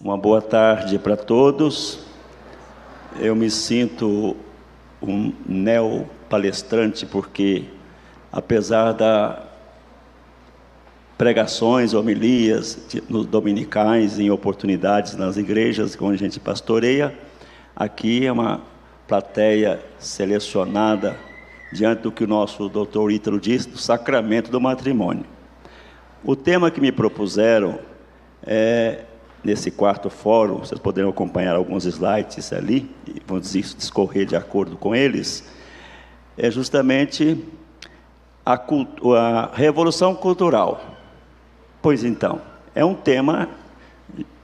Uma boa tarde para todos. Eu me sinto um neo-palestrante porque, apesar da pregações, homilias nos dominicais, em oportunidades nas igrejas onde a gente pastoreia, aqui é uma plateia selecionada diante do que o nosso doutor Ítalo disse, do sacramento do matrimônio. O tema que me propuseram é, nesse quarto fórum, vocês poderão acompanhar alguns slides ali, e vamos discorrer de acordo com eles, é justamente a, a revolução cultural. Pois então, é um tema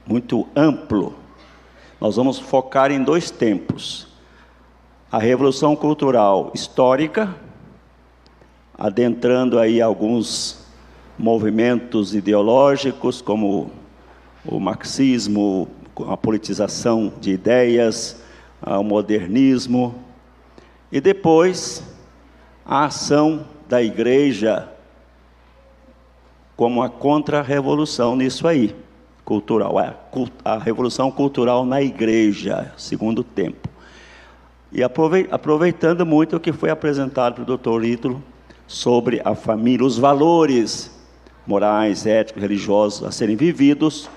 muito amplo. Nós vamos focar em dois tempos a revolução cultural histórica, adentrando aí alguns movimentos ideológicos como o marxismo, a politização de ideias, o modernismo, e depois a ação da igreja como a contra-revolução nisso aí, cultural, a revolução cultural na igreja, segundo tempo. E aproveitando muito o que foi apresentado pelo doutor Ítalo sobre a família, os valores morais, éticos, religiosos a serem vividos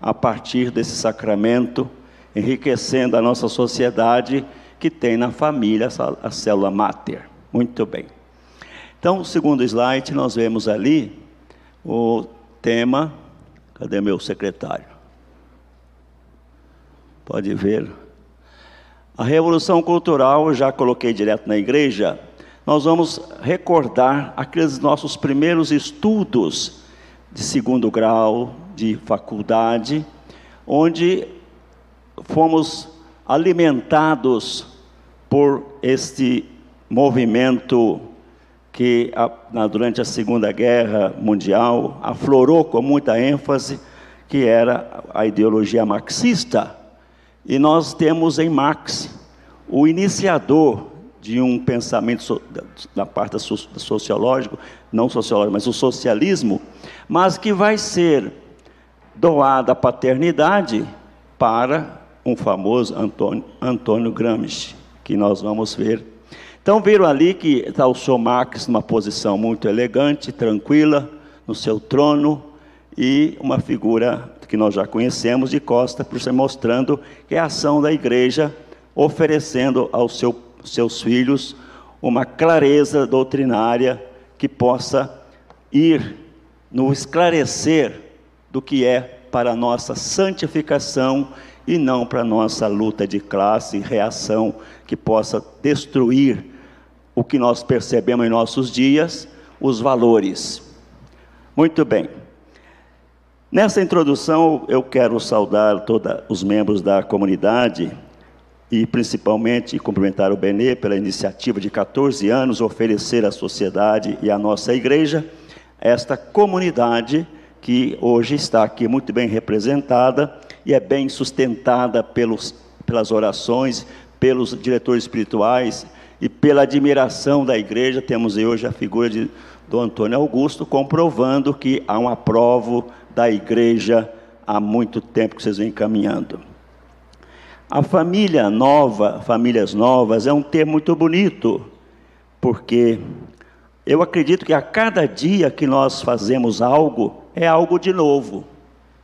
a partir desse sacramento, enriquecendo a nossa sociedade que tem na família a célula máter. Muito bem. Então, segundo slide, nós vemos ali o tema. Cadê meu secretário? Pode ver. A revolução cultural, já coloquei direto na igreja, nós vamos recordar aqueles nossos primeiros estudos de segundo grau, de faculdade, onde fomos alimentados por este movimento que durante a Segunda Guerra Mundial aflorou com muita ênfase, que era a ideologia marxista. E nós temos em Marx o iniciador de um pensamento da parte sociológico, não sociológico, mas o socialismo, mas que vai ser doada a paternidade para um famoso Antônio, Antônio Gramsci, que nós vamos ver. Então viram ali que está o senhor Marx numa posição muito elegante, tranquila, no seu trono, e uma figura que nós já conhecemos de Costa, por ser mostrando que é a ação da igreja, oferecendo aos seu, seus filhos uma clareza doutrinária que possa ir no esclarecer do que é para a nossa santificação e não para a nossa luta de classe e reação que possa destruir o que nós percebemos em nossos dias, os valores. Muito bem. Nessa introdução, eu quero saudar todos os membros da comunidade e principalmente cumprimentar o Benê pela iniciativa de 14 anos oferecer à sociedade e à nossa igreja esta comunidade que hoje está aqui muito bem representada e é bem sustentada pelos, pelas orações, pelos diretores espirituais e pela admiração da igreja. Temos hoje a figura de do Antônio Augusto, comprovando que há um aprovo da igreja há muito tempo que vocês vêm caminhando. A família nova, famílias novas, é um termo muito bonito, porque eu acredito que a cada dia que nós fazemos algo, é algo de novo.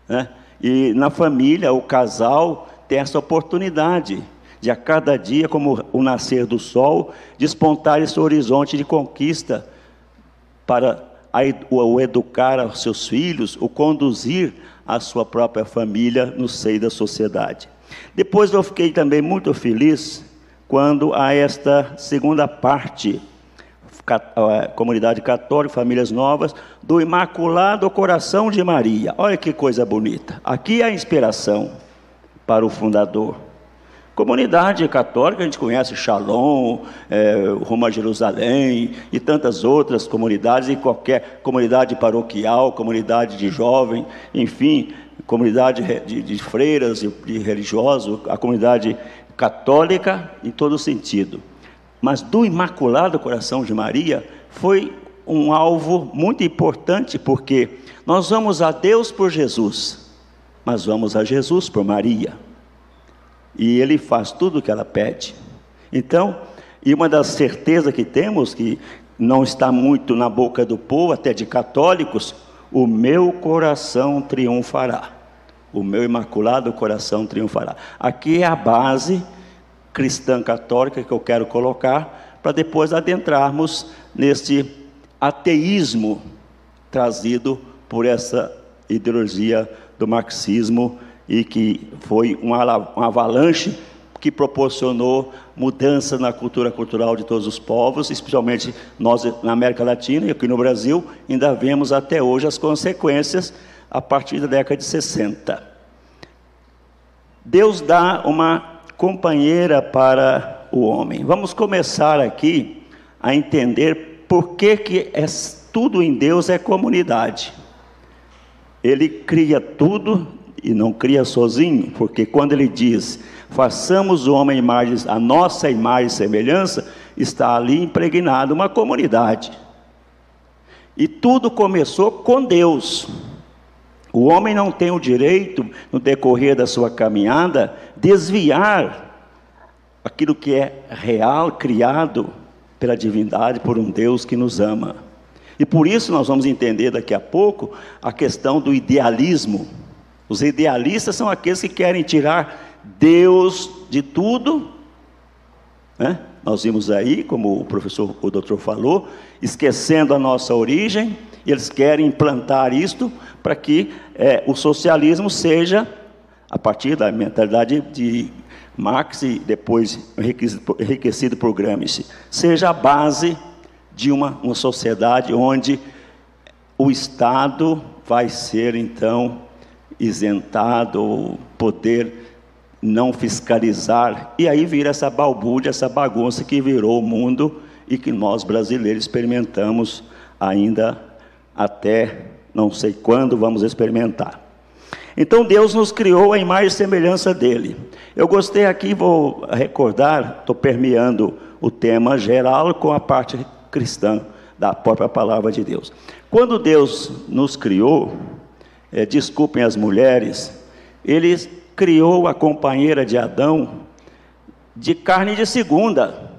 Né? E na família, o casal tem essa oportunidade de a cada dia, como o nascer do sol, despontar esse horizonte de conquista para o educar aos seus filhos, o conduzir a sua própria família no seio da sociedade. Depois eu fiquei também muito feliz quando a esta segunda parte, comunidade católica, famílias novas, do Imaculado Coração de Maria. Olha que coisa bonita. Aqui é a inspiração para o fundador. Comunidade católica, a gente conhece Shalom, é, Roma Jerusalém e tantas outras comunidades, e qualquer comunidade paroquial, comunidade de jovem, enfim, comunidade de, de freiras, de, de religiosos, a comunidade católica em todo sentido. Mas do Imaculado Coração de Maria foi um alvo muito importante, porque nós vamos a Deus por Jesus. mas vamos a Jesus por Maria. E ele faz tudo o que ela pede. Então, e uma das certezas que temos, que não está muito na boca do povo, até de católicos, o meu coração triunfará. O meu imaculado coração triunfará. Aqui é a base cristã católica que eu quero colocar, para depois adentrarmos neste ateísmo trazido por essa ideologia do marxismo e que foi uma, uma avalanche que proporcionou mudança na cultura cultural de todos os povos, especialmente nós na América Latina e aqui no Brasil, ainda vemos até hoje as consequências a partir da década de 60. Deus dá uma companheira para o homem. Vamos começar aqui a entender por que, que é, tudo em Deus é comunidade. Ele cria tudo e não cria sozinho, porque quando ele diz façamos o homem imagem, a nossa imagem e semelhança, está ali impregnada uma comunidade. E tudo começou com Deus. O homem não tem o direito, no decorrer da sua caminhada, desviar aquilo que é real, criado pela divindade, por um Deus que nos ama. E por isso nós vamos entender daqui a pouco a questão do idealismo. Os idealistas são aqueles que querem tirar Deus de tudo, né? Nós vimos aí, como o professor, o doutor falou, esquecendo a nossa origem, e eles querem implantar isto para que é, o socialismo seja, a partir da mentalidade de Marx e depois enriquecido por Gramsci, seja a base de uma, uma sociedade onde o Estado vai ser então isentado, poder não fiscalizar, e aí vira essa balbúrdia, essa bagunça que virou o mundo e que nós brasileiros experimentamos ainda até não sei quando vamos experimentar. Então Deus nos criou a imagem e semelhança dele. Eu gostei aqui, vou recordar, estou permeando o tema geral com a parte cristã da própria palavra de Deus. Quando Deus nos criou, é, desculpem as mulheres, Ele criou a companheira de Adão de carne de segunda.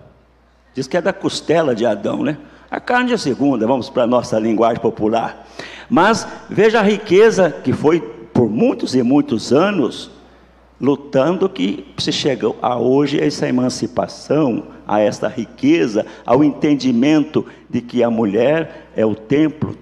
Diz que é da costela de Adão, né? A carne de segunda, vamos para a nossa linguagem popular. Mas veja a riqueza que foi por muitos e muitos anos lutando que se chegou a hoje essa emancipação, a esta riqueza, ao entendimento de que a mulher é o templo,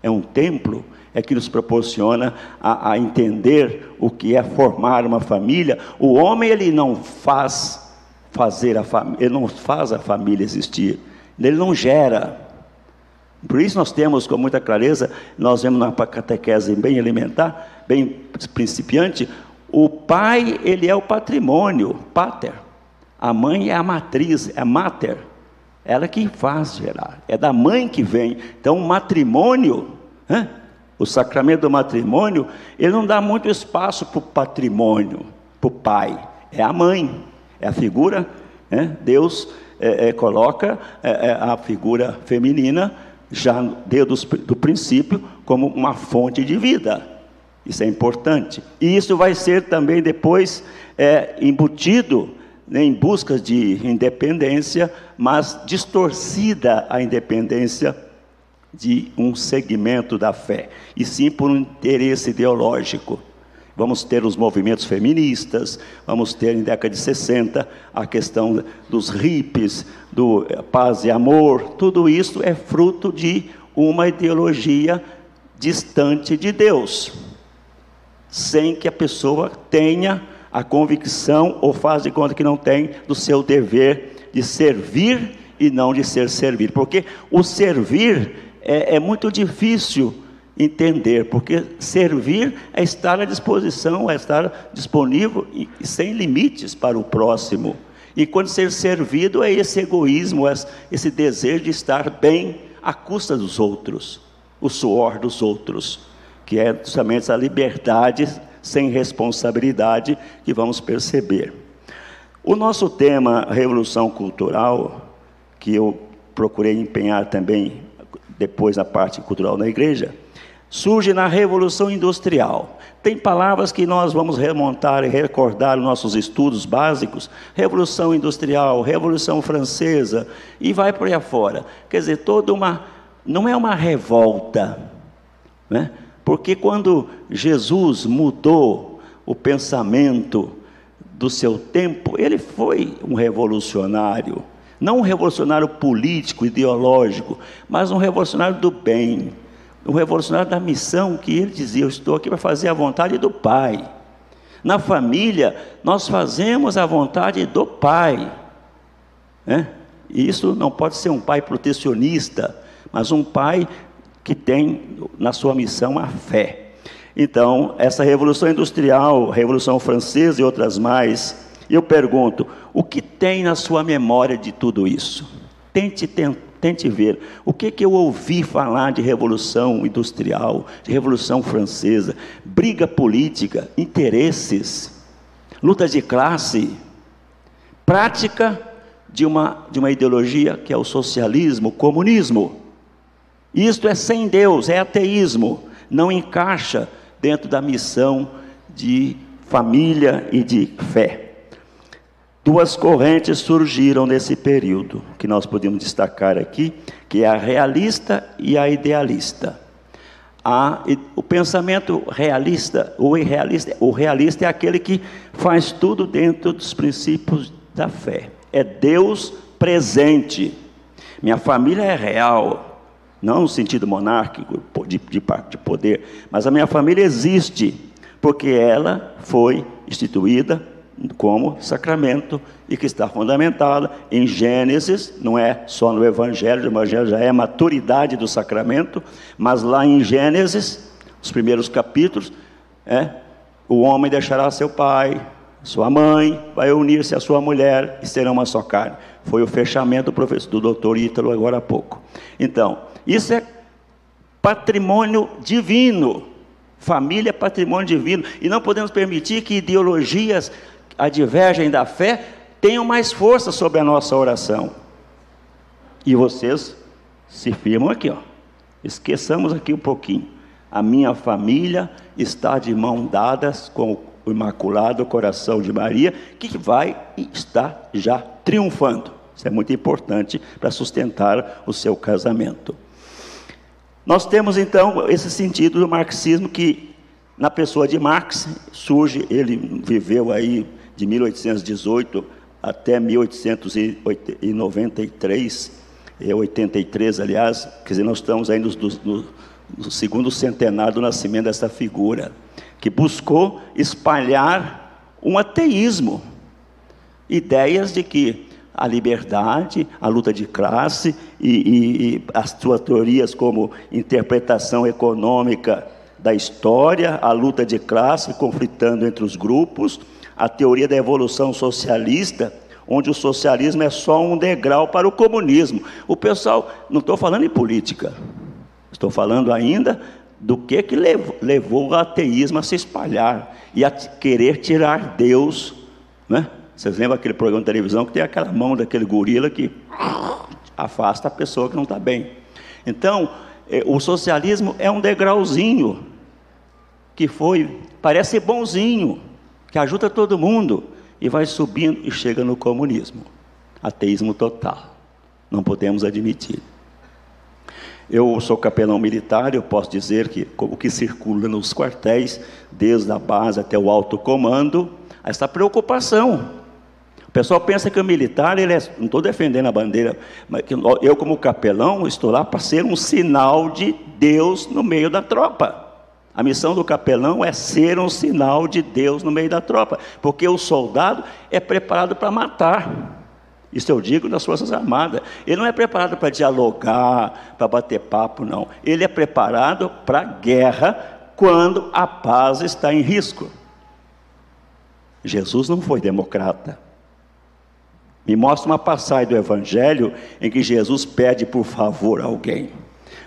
é um templo é que nos proporciona a, a entender o que é formar uma família. O homem ele não faz fazer a família, ele não faz a família existir, ele não gera. Por isso nós temos com muita clareza, nós vemos na catequese bem elementar, bem principiante, o pai ele é o patrimônio, pater. A mãe é a matriz, é a mater. Ela que faz gerar, é da mãe que vem. Então o matrimônio? O sacramento do matrimônio, ele não dá muito espaço para o patrimônio, para o pai. É a mãe, é a figura, né? Deus é, é, coloca é, é a figura feminina já desde do princípio como uma fonte de vida. Isso é importante. E isso vai ser também depois é, embutido né, em busca de independência, mas distorcida a independência de um segmento da fé, e sim por um interesse ideológico. Vamos ter os movimentos feministas, vamos ter em década de 60 a questão dos hippies, do eh, paz e amor, tudo isso é fruto de uma ideologia distante de Deus, sem que a pessoa tenha a convicção ou faz de conta que não tem do seu dever de servir e não de ser servido, porque o servir é, é muito difícil entender, porque servir é estar à disposição, é estar disponível e, sem limites para o próximo. E quando ser servido é esse egoísmo, esse desejo de estar bem à custa dos outros, o suor dos outros, que é justamente essa liberdade sem responsabilidade que vamos perceber. O nosso tema, Revolução Cultural, que eu procurei empenhar também depois na parte cultural da igreja, surge na Revolução Industrial. Tem palavras que nós vamos remontar e recordar nos nossos estudos básicos: Revolução Industrial, Revolução Francesa, e vai por aí afora. Quer dizer, toda uma. Não é uma revolta, né? porque quando Jesus mudou o pensamento do seu tempo, ele foi um revolucionário. Não um revolucionário político, ideológico, mas um revolucionário do bem o revolucionário da missão que ele dizia: Eu estou aqui para fazer a vontade do Pai. Na família, nós fazemos a vontade do Pai. Né? E isso não pode ser um pai protecionista, mas um pai que tem na sua missão a fé. Então, essa revolução industrial, revolução francesa e outras mais, eu pergunto: o que tem na sua memória de tudo isso? Tente tentar Tente ver o que, que eu ouvi falar de revolução industrial, de revolução francesa, briga política, interesses, luta de classe, prática de uma, de uma ideologia que é o socialismo, o comunismo. Isto é sem Deus, é ateísmo, não encaixa dentro da missão de família e de fé. Duas correntes surgiram nesse período, que nós podemos destacar aqui, que é a realista e a idealista. A, o pensamento realista, o irrealista, o realista é aquele que faz tudo dentro dos princípios da fé. É Deus presente. Minha família é real, não no sentido monárquico de, de, de poder, mas a minha família existe, porque ela foi instituída como sacramento e que está fundamentada em Gênesis, não é só no Evangelho, o Evangelho já é a maturidade do sacramento, mas lá em Gênesis, os primeiros capítulos, é, o homem deixará seu pai, sua mãe, vai unir-se à sua mulher e serão uma só carne. Foi o fechamento do professor do doutor Ítalo agora há pouco. Então, isso é patrimônio divino. Família é patrimônio divino. E não podemos permitir que ideologias advergem da fé tenham mais força sobre a nossa oração. E vocês se firmam aqui, ó. Esqueçamos aqui um pouquinho. A minha família está de mão dadas com o Imaculado Coração de Maria, que vai e está já triunfando. Isso é muito importante para sustentar o seu casamento. Nós temos então esse sentido do marxismo que na pessoa de Marx surge, ele viveu aí de 1818 até 1893, 83, aliás, quer dizer, nós estamos aí no, no, no segundo centenário do nascimento dessa figura, que buscou espalhar um ateísmo, ideias de que a liberdade, a luta de classe e, e, e, as suas teorias como interpretação econômica da história, a luta de classe conflitando entre os grupos, a teoria da evolução socialista, onde o socialismo é só um degrau para o comunismo. O pessoal, não estou falando em política, estou falando ainda do que, que levou, levou o ateísmo a se espalhar e a querer tirar Deus. Né? Vocês lembram aquele programa de televisão que tem aquela mão daquele gorila que afasta a pessoa que não está bem? Então, eh, o socialismo é um degrauzinho que foi, parece bonzinho, que ajuda todo mundo e vai subindo e chega no comunismo. Ateísmo total. Não podemos admitir. Eu sou capelão militar, eu posso dizer que o que circula nos quartéis, desde a base até o alto comando, essa preocupação. O pessoal pensa que o militar, ele é, não estou defendendo a bandeira, mas eu como capelão estou lá para ser um sinal de Deus no meio da tropa. A missão do capelão é ser um sinal de Deus no meio da tropa, porque o soldado é preparado para matar. Isso eu digo nas Forças Armadas. Ele não é preparado para dialogar, para bater papo, não. Ele é preparado para guerra quando a paz está em risco. Jesus não foi democrata. Me mostra uma passagem do Evangelho em que Jesus pede por favor a alguém: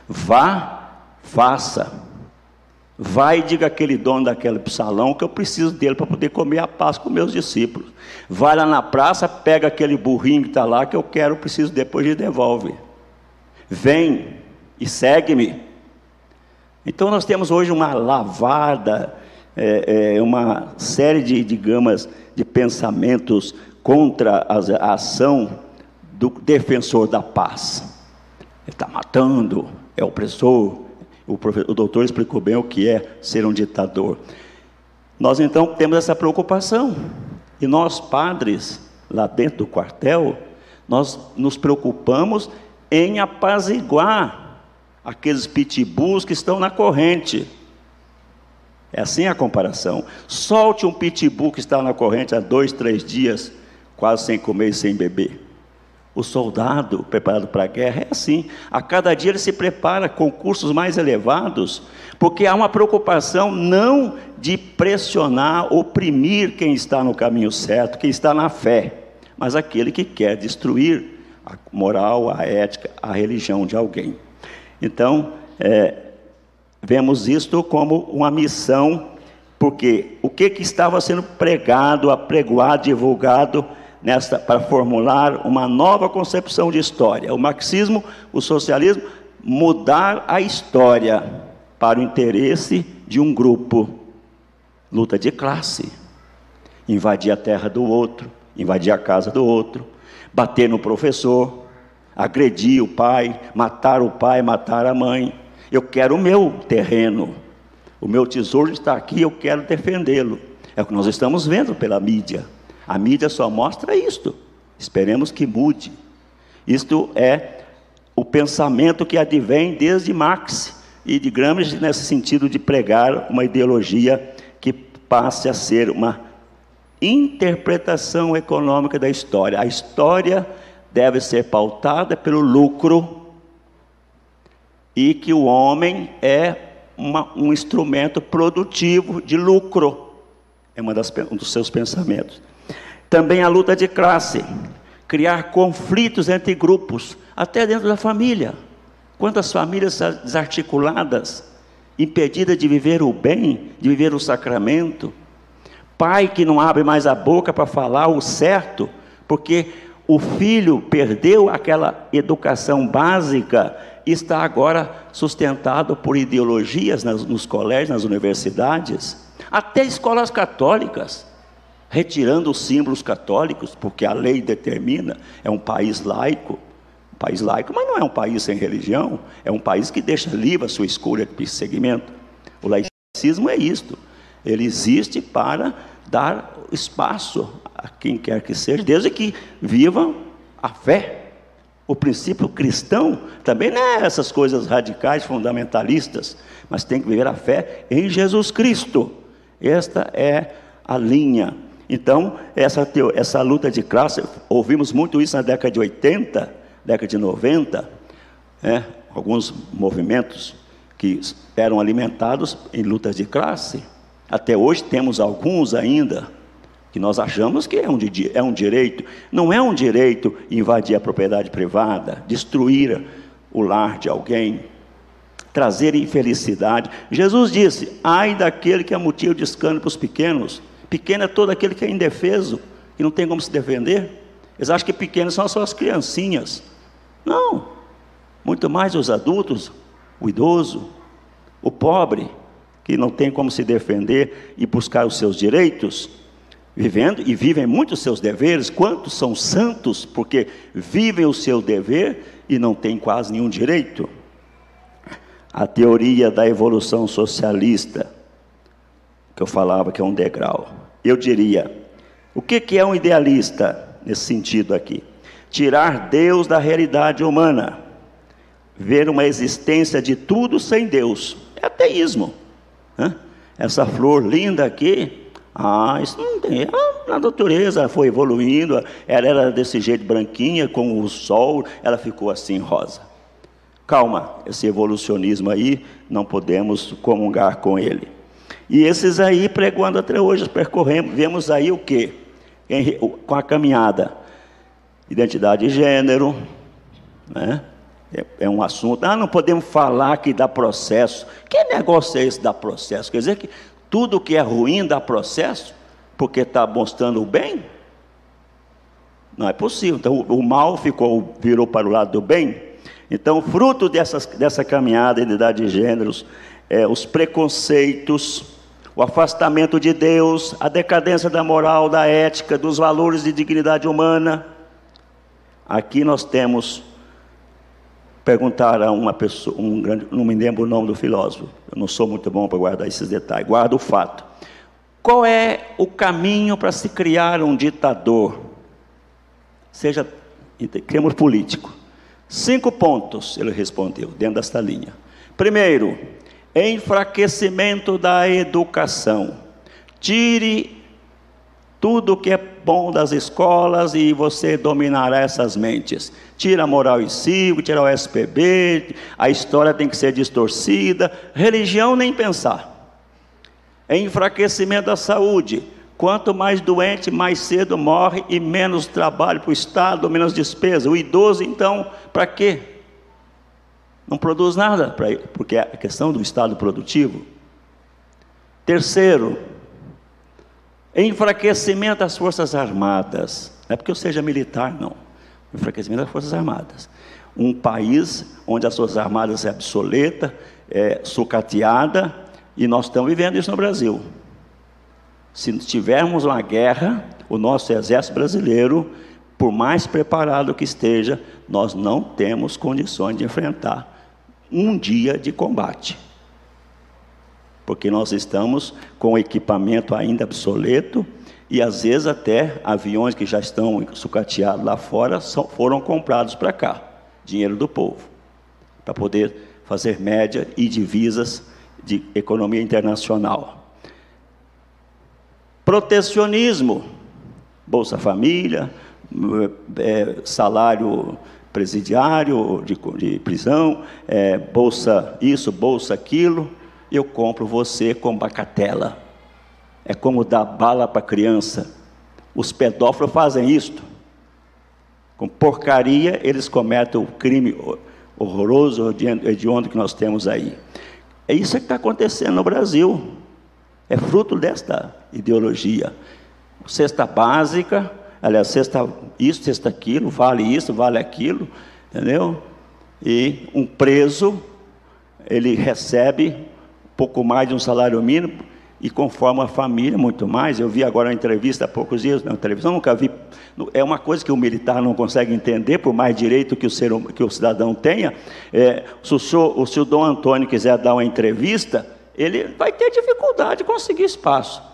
vá, faça Vai e diga aquele dono daquele salão que eu preciso dele para poder comer a paz com meus discípulos. Vai lá na praça, pega aquele burrinho que está lá que eu quero, preciso depois e devolve. Vem e segue-me. Então nós temos hoje uma lavada, é, é, uma série de, digamos, de pensamentos contra a ação do defensor da paz. Ele está matando, é opressor. O, o doutor explicou bem o que é ser um ditador. Nós então temos essa preocupação. E nós, padres, lá dentro do quartel, nós nos preocupamos em apaziguar aqueles pitbulls que estão na corrente. É assim a comparação. Solte um pitbull que está na corrente há dois, três dias, quase sem comer e sem beber. O soldado preparado para a guerra é assim. A cada dia ele se prepara com cursos mais elevados, porque há uma preocupação não de pressionar, oprimir quem está no caminho certo, quem está na fé, mas aquele que quer destruir a moral, a ética, a religião de alguém. Então, é, vemos isto como uma missão, porque o que, que estava sendo pregado, apregoado, divulgado nesta, para formular uma nova concepção de história. O marxismo, o socialismo, mudar a história para o interesse de um grupo. Luta de classe. Invadir a terra do outro, invadir a casa do outro, bater no professor, agredir o pai, matar o pai, matar a mãe. Eu quero o meu terreno, o meu tesouro está aqui, eu quero defendê-lo. É o que nós estamos vendo pela mídia. A mídia só mostra isto. Esperemos que mude. Isto é o pensamento que advém desde Marx e de Gramsci nesse sentido de pregar uma ideologia que passe a ser uma interpretação econômica da história. A história deve ser pautada pelo lucro e que o homem é uma, um instrumento produtivo de lucro. É uma das, um dos seus pensamentos. Também a luta de classe, criar conflitos entre grupos, até dentro da família. Quantas famílias desarticuladas, impedidas de viver o bem, de viver o sacramento, pai que não abre mais a boca para falar o certo, porque o filho perdeu aquela educação básica e está agora sustentado por ideologias nos colégios, nas universidades, até escolas católicas, retirando os símbolos católicos, porque a lei determina, é um país laico, um país laico, mas não é um país sem religião, é um país que deixa livre a sua escolha de segmento. O laicismo é isto, ele existe para dar espaço a quem quer que seja, desde que vivam a fé. O princípio cristão também não é essas coisas radicais, fundamentalistas, mas tem que viver a fé em Jesus Cristo. Esta é a linha. Então, essa, essa luta de classe, ouvimos muito isso na década de 80, década de 90, né? alguns movimentos que eram alimentados em lutas de classe. Até hoje temos alguns ainda que nós achamos que é um, é um direito. Não é um direito invadir a propriedade privada, destruir o lar de alguém, trazer infelicidade. Jesus disse: ai daquele que é motivo de escândalo para os pequenos. Pequeno é todo aquele que é indefeso, que não tem como se defender. Eles acham que pequenos são só as criancinhas. Não, muito mais os adultos, o idoso, o pobre que não tem como se defender e buscar os seus direitos, vivendo e vivem muito os seus deveres, quantos são santos porque vivem o seu dever e não têm quase nenhum direito? A teoria da evolução socialista, que eu falava que é um degrau. Eu diria, o que, é um idealista nesse sentido aqui? Tirar Deus da realidade humana, ver uma existência de tudo sem Deus. É ateísmo. Essa flor linda aqui, ah, isso não tem. Ah, a natureza foi evoluindo, ela era desse jeito branquinha, com o sol, ela ficou assim rosa. Calma, esse evolucionismo aí, não podemos comungar com ele. E esses aí, pregoando até hoje, percorremos, vemos aí o quê? Com a caminhada. Identidade de gênero, né? É, é, um assunto. Ah, não podemos falar que dá processo. Que negócio é esse da processo? Quer dizer que tudo que é ruim dá processo porque está mostrando o bem? Não é possível. Então o mal ficou, virou para o lado do bem. Então, fruto dessas, dessa caminhada, identidade de gêneros, é, os preconceitos, o afastamento de Deus, a decadência da moral, da ética, dos valores de dignidade humana. Aqui nós temos perguntar a uma pessoa, um grande, não me lembro o nome do filósofo, eu não sou muito bom para guardar esses detalhes, guardo o fato. Qual é o caminho para se criar um ditador? Seja, criamos político. Cinco pontos, ele respondeu, dentro desta linha. Primeiro, enfraquecimento da educação. Tire tudo que é bom das escolas e você dominará essas mentes. Tira a moral e cívico, tira o SPB, a história tem que ser distorcida, religião nem pensar. Enfraquecimento da saúde. Quanto mais doente, mais cedo morre e menos trabalho para o Estado, menos despesa. O idoso, então, para quê? Não produz nada, para porque é a questão do Estado produtivo. Terceiro, enfraquecimento das Forças Armadas. Não é porque eu seja militar, não. Enfraquecimento das Forças Armadas. Um país onde as Forças Armadas é obsoleta, é sucateada, e nós estamos vivendo isso no Brasil. Se tivermos uma guerra, o nosso exército brasileiro, por mais preparado que esteja, nós não temos condições de enfrentar um dia de combate. Porque nós estamos com equipamento ainda obsoleto e às vezes até aviões que já estão sucateados lá fora são, foram comprados para cá, dinheiro do povo, para poder fazer média e divisas de economia internacional. Protecionismo, Bolsa Família, é, salário presidiário de, de prisão, é, bolsa isso, bolsa aquilo, eu compro você com bacatela. É como dar bala para criança. Os pedófilos fazem isto. Com porcaria, eles cometem o crime horroroso, hediondo que nós temos aí. É isso que está acontecendo no Brasil. É fruto desta ideologia. Cesta básica, aliás, cesta isso, cesta aquilo, vale isso, vale aquilo, entendeu? E um preso, ele recebe pouco mais de um salário mínimo e conforma a família muito mais. Eu vi agora uma entrevista há poucos dias na televisão, nunca vi. É uma coisa que o militar não consegue entender, por mais direito que o, ser, que o cidadão tenha. É, se, o senhor, o senhor Dom Antônio quiser dar uma entrevista, ele vai ter dificuldade de conseguir espaço.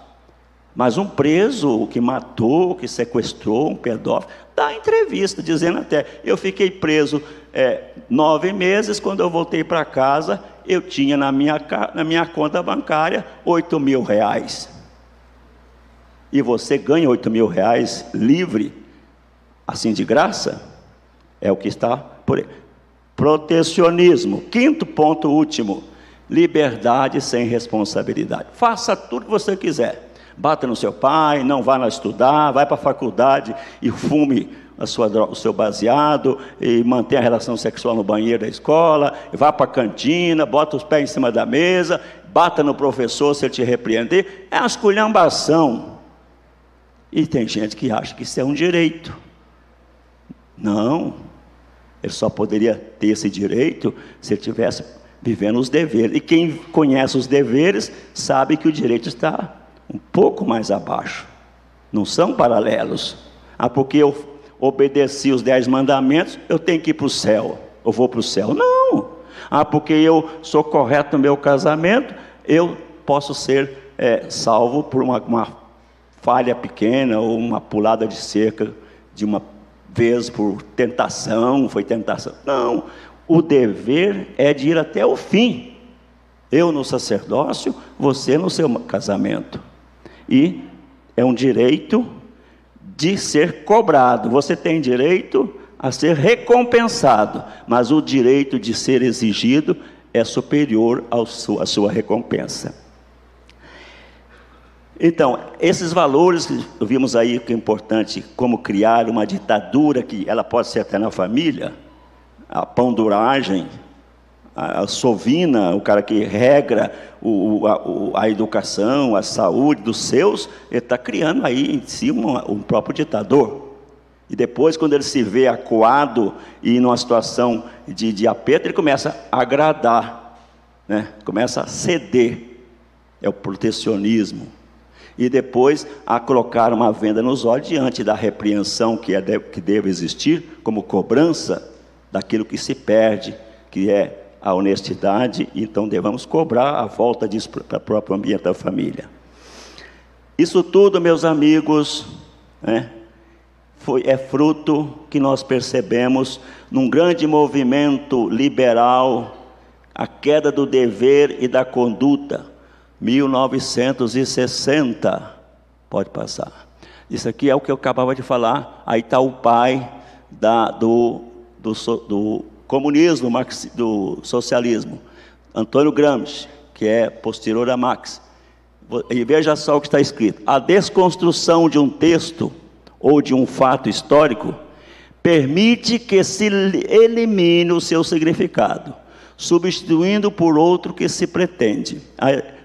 Mas um preso que matou, que sequestrou um pedófilo, dá entrevista, dizendo até: eu fiquei preso é, nove meses, quando eu voltei para casa, eu tinha na minha, na minha conta bancária oito mil reais. E você ganha oito mil reais livre, assim de graça? É o que está por aí. Protecionismo. Quinto ponto último. Liberdade sem responsabilidade. Faça tudo que você quiser. Bata no seu pai, não vá lá estudar, vai para a faculdade e fume sua, o seu baseado e mantenha a relação sexual no banheiro da escola, vá para a cantina, bota os pés em cima da mesa, bata no professor se ele te repreender, é uma esculhambação. E tem gente que acha que isso é um direito. Não, ele só poderia ter esse direito se ele tivesse vivendo os deveres. E quem conhece os deveres sabe que o direito está um pouco mais abaixo. Não são paralelos. Ah, porque eu obedeci os dez mandamentos, eu tenho que ir para o céu. Eu vou para o céu. Não. Ah, porque eu sou correto no meu casamento, eu posso ser é, salvo por uma, uma falha pequena ou uma pulada de cerca de uma vez por tentação, foi tentação. Não. O dever é de ir até o fim. Eu no sacerdócio, você no seu casamento. E é um direito de ser cobrado. Você tem direito a ser recompensado, mas o direito de ser exigido é superior à sua, recompensa. Então, esses valores que vimos aí que é importante, como criar uma ditadura que ela pode ser até na família, a pão-duragem, a sovina, o cara que regra o, a, a, educação, a saúde dos seus, ele está criando aí em si um, um próprio ditador. E depois, quando ele se vê acuado e numa situação de, de aperto, ele começa a agradar né? começa a ceder, é o protecionismo. E depois a colocar uma venda nos olhos diante da repreensão que, é, que deve existir, como cobrança daquilo que se perde, que é a honestidade, então devemos cobrar a volta disso para o próprio ambiente da família. Isso tudo, meus amigos, né, foi, é fruto que nós percebemos num grande movimento liberal, a queda do dever e da conduta, 1960. Pode passar. Isso aqui é o que eu acabava de falar. Aí está o pai da, do, do, do comunismo, do socialismo, Antônio Gramsci, que é posterior a Marx. E veja só o que está escrito: a desconstrução de um texto ou de um fato histórico permite que se elimine o seu significado, substituindo por outro que se pretende.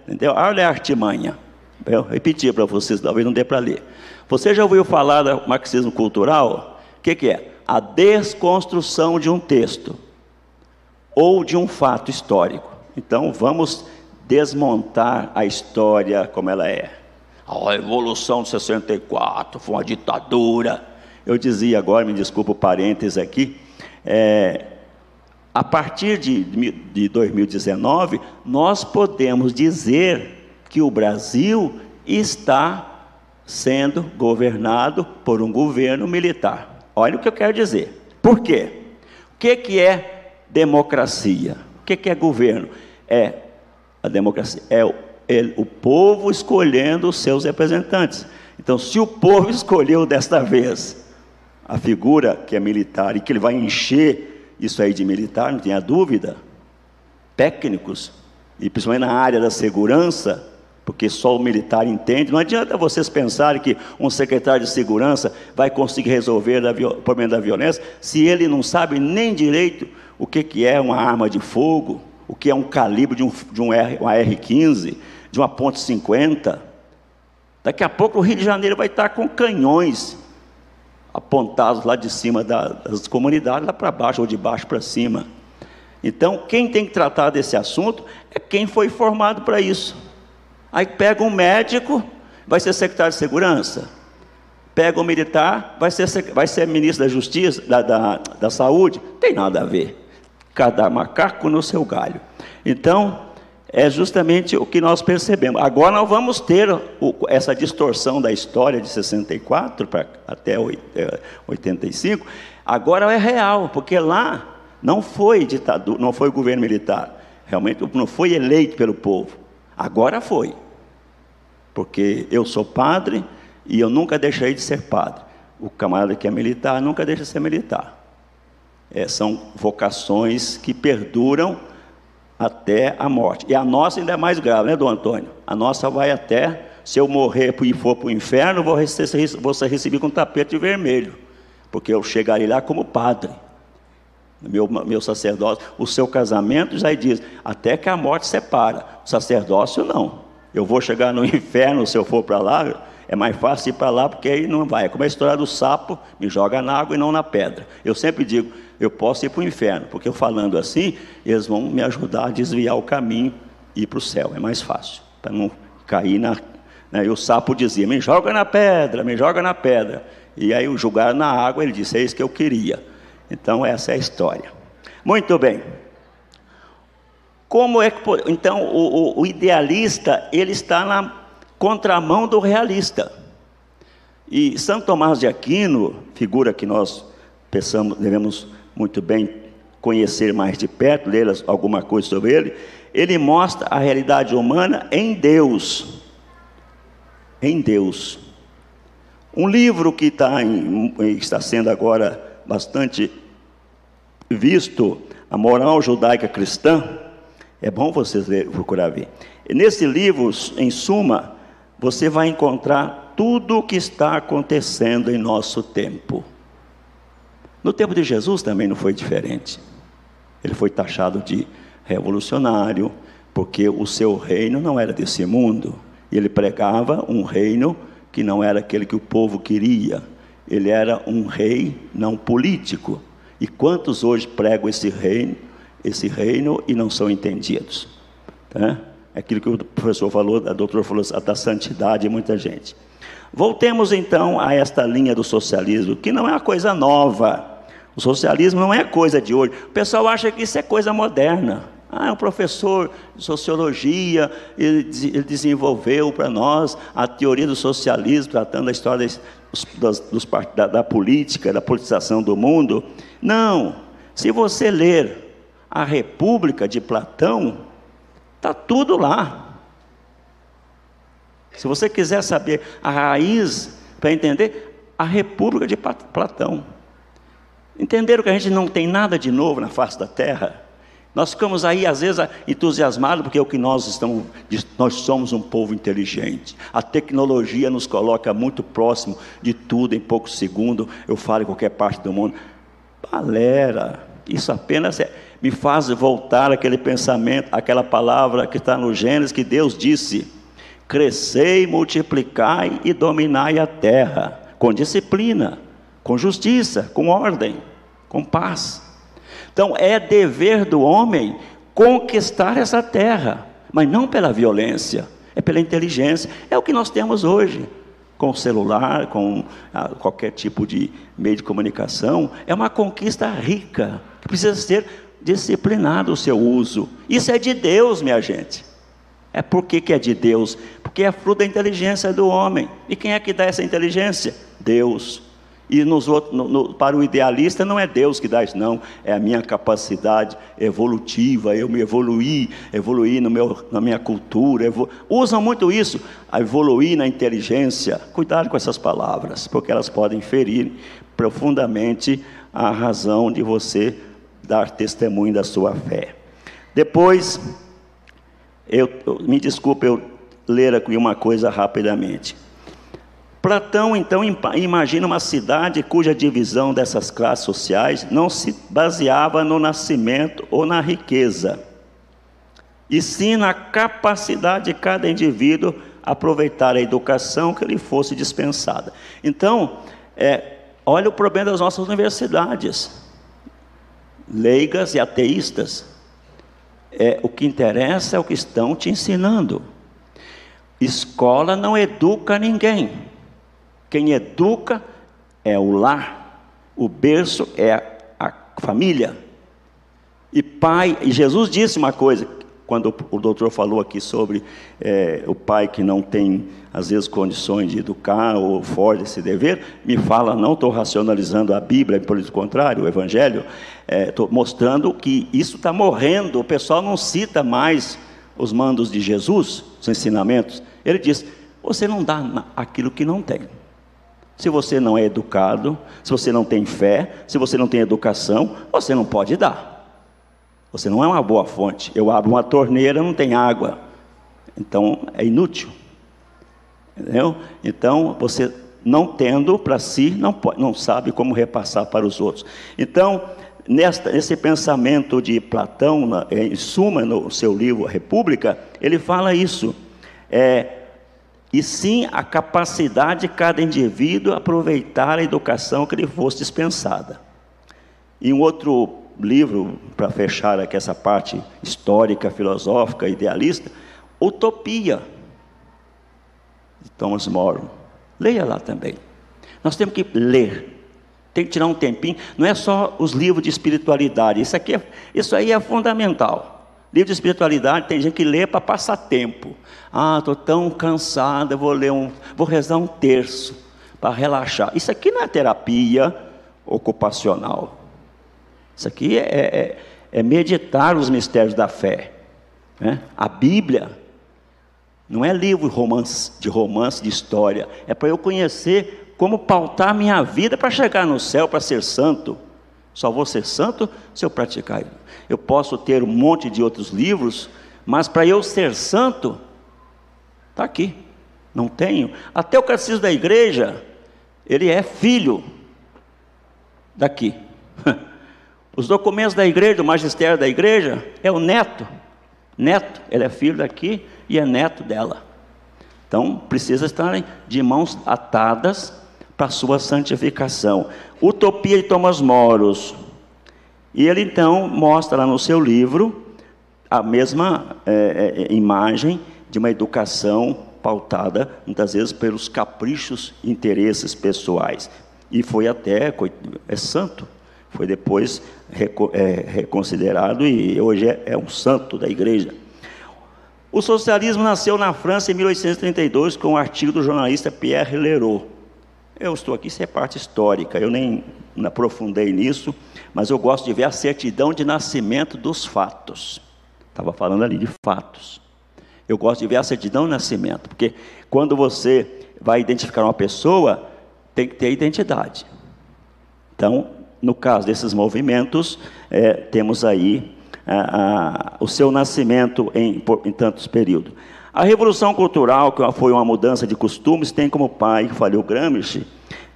Entendeu? Olha a artimanha. Eu repeti para vocês, talvez não dê para ler. Você já ouviu falar do marxismo cultural? O que, que é? A desconstrução de um texto ou de um fato histórico. Então vamos desmontar a história como ela é. A Revolução de 64 foi uma ditadura. Eu dizia agora, me desculpa o parênteses aqui, é, a partir de, de 2019, nós podemos dizer que o Brasil está sendo governado por um governo militar. Olha o que eu quero dizer. Por quê? O que, que é democracia? O que, que é governo? É a democracia é o, é o povo escolhendo os seus representantes. Então, se o povo escolheu desta vez a figura que é militar e que ele vai encher isso aí de militar, não tenha dúvida, técnicos, e principalmente na área da segurança, porque só o militar entende. Não adianta vocês pensarem que um secretário de segurança vai conseguir resolver o problema da violência se ele não sabe nem direito o que, é uma arma de fogo, o que é um calibre de um, de um R, uma R-15, de uma ponte 50. Daqui a pouco o Rio de Janeiro vai estar com canhões apontados lá de cima das comunidades, lá para baixo ou de baixo para cima. Então, quem tem que tratar desse assunto é quem foi formado para isso. Aí pega um médico, vai ser secretário de segurança. Pega um militar, vai ser, vai ser ministro da justiça, da, da, da saúde. Tem nada a ver. Cada macaco no seu galho. Então, é justamente o que nós percebemos. Agora nós vamos ter o, essa distorção da história de 64 para até 85. É, Agora é real, porque lá não foi ditadura, não foi governo militar. Realmente não foi eleito pelo povo. Agora foi. Porque eu sou padre e eu nunca deixei de ser padre. O camarada que é militar nunca deixa de ser militar. É, são vocações que perduram até a morte. E a nossa ainda é mais grave, né, Dom Antônio? A nossa vai até, se eu morrer e for para o inferno, vou, receber, vou ser recebido com tapete vermelho, porque eu chegarei lá como padre. Meu, meu sacerdócio, o seu casamento já diz, até que a morte separa. O sacerdócio não. Eu vou chegar no inferno se eu for para lá, é mais fácil ir para lá, porque aí não vai. É como a história do sapo, me joga na água e não na pedra. Eu sempre digo, eu posso ir para o inferno, porque eu falando assim, eles vão me ajudar a desviar o caminho e ir para o céu, é mais fácil, para não cair na. Né? E o sapo dizia: me joga na pedra, me joga na pedra. E aí o julgaram na água, ele disse: é isso que eu queria. Então, essa é a história. Muito bem. Como é que. Então, o, o idealista, ele está na contramão do realista. E Santo Tomás de Aquino, figura que nós pensamos, devemos muito bem conhecer mais de perto, ler alguma coisa sobre ele, ele mostra a realidade humana em Deus. Em Deus. Um livro que está, em, está sendo agora bastante visto, A Moral Judaica Cristã, é bom vocês ler, procurar ver. Nesse livro, em suma, você vai encontrar tudo o que está acontecendo em nosso tempo. No tempo de Jesus também não foi diferente. Ele foi taxado de revolucionário, porque o seu reino não era desse mundo. Ele pregava um reino que não era aquele que o povo queria. Ele era um rei não político. E quantos hoje pregam esse reino, esse reino e não são entendidos? Tá? É aquilo que o professor falou, a doutora falou da santidade de muita gente. Voltemos então a esta linha do socialismo, que não é uma coisa nova. O socialismo não é coisa de hoje. O pessoal acha que isso é coisa moderna. Ah, um professor de sociologia, ele, desenvolveu para nós a teoria do socialismo, tratando a história dos, da, da política, da politização do mundo. Não. Se você ler a República de Platão, está tudo lá. Se você quiser saber a raiz para entender, a República de Platão. Entenderam que a gente não tem nada de novo na face da terra? Nós ficamos aí, às vezes, entusiasmados, porque é o que nós estamos, nós somos um povo inteligente. A tecnologia nos coloca muito próximo de tudo, em poucos segundos, eu falo em qualquer parte do mundo. Galera, isso apenas é, me faz voltar aquele pensamento, aquela palavra que está no Gênesis, que Deus disse: crescei, multiplicai e dominai a terra, com disciplina, com justiça, com ordem, com paz. Então é dever do homem conquistar essa terra, mas não pela violência, é pela inteligência. É o que nós temos hoje com celular, com ah, qualquer tipo de meio de comunicação, é uma conquista rica, que precisa ser disciplinado o seu uso. Isso é de Deus, minha gente. É por que, que é de Deus? Porque é fruto da inteligência do homem. E quem é que dá essa inteligência? Deus. E nos, no, no, para o idealista não é Deus que dá isso, não, é a minha capacidade evolutiva, eu me evoluir, evoluir no meu, na minha cultura. Evolu... Usam muito isso, evoluir na inteligência. Cuidado com essas palavras, porque elas podem ferir profundamente a razão de você dar testemunho da sua fé. Depois, eu, me desculpe eu ler aqui uma coisa rapidamente. Platão, então, imagina uma cidade cuja divisão dessas classes sociais não se baseava no nascimento ou na riqueza, e sim na capacidade de cada indivíduo aproveitar a educação que lhe fosse dispensada. Então, é, olha o problema das nossas universidades, leigas e ateístas. É, o que interessa é o que estão te ensinando. Escola não educa ninguém. Quem educa é o lar, o berço é a, família. E pai, e Jesus disse uma coisa, quando o doutor falou aqui sobre é, o pai que não tem, às vezes, condições de educar ou foge desse dever, me fala, não estou racionalizando a Bíblia, pelo contrário, o Evangelho, estou é, mostrando que isso está morrendo, o pessoal não cita mais os mandos de Jesus, os ensinamentos. Ele diz: você não dá aquilo que não tem. Se você não é educado, se você não tem fé, se você não tem educação, você não pode dar. Você não é uma boa fonte. Eu abro uma torneira, não tem água. Então é inútil. Entendeu? Então você não tendo para si, não, pode, não sabe como repassar para os outros. Então, nesta, nesse pensamento de Platão, na, em suma, no seu livro República, ele fala isso. É, e sim a capacidade de cada indivíduo aproveitar a educação que lhe fosse dispensada. Em um outro livro, para fechar aqui essa parte histórica, filosófica, idealista, Utopia, de Thomas More. Leia lá também. Nós temos que ler, tem que tirar um tempinho. Não é só os livros de espiritualidade, isso, aqui é, isso aí é fundamental. Livro de espiritualidade tem gente que lê para passar tempo. Ah, estou tão cansado, vou ler um, vou rezar um terço para relaxar. Isso aqui não é terapia ocupacional. Isso aqui é, é, é meditar os mistérios da fé. Né? A Bíblia não é livro romance, de romance, de história. É para eu conhecer como pautar minha vida para chegar no céu, para ser santo. Só vou ser santo se eu praticar. Eu posso ter um monte de outros livros, mas para eu ser santo, está aqui. Não tenho. Até o catecismo da igreja, ele é filho daqui. Os documentos da igreja, do magistério da igreja, é o neto. Neto, ele é filho daqui e é neto dela. Então, precisa estarem de mãos atadas para sua santificação. Utopia de Thomas Moros. E ele então mostra lá no seu livro a mesma é, é, imagem de uma educação pautada, muitas vezes, pelos caprichos e interesses pessoais. E foi até, é santo, foi depois é, reconsiderado e hoje é, é um santo da igreja. O socialismo nasceu na França em 1832 com o um artigo do jornalista Pierre Leroux. Eu estou aqui, isso é parte histórica, eu nem aprofundei nisso, mas eu gosto de ver a certidão de nascimento dos fatos. Estava falando ali de fatos. Eu gosto de ver a certidão de nascimento, porque quando você vai identificar uma pessoa, tem que ter identidade. Então, no caso desses movimentos, é, temos aí a, o seu nascimento em, em tantos períodos. A Revolução Cultural, que foi uma mudança de costumes, tem como pai, que falei Gramsci,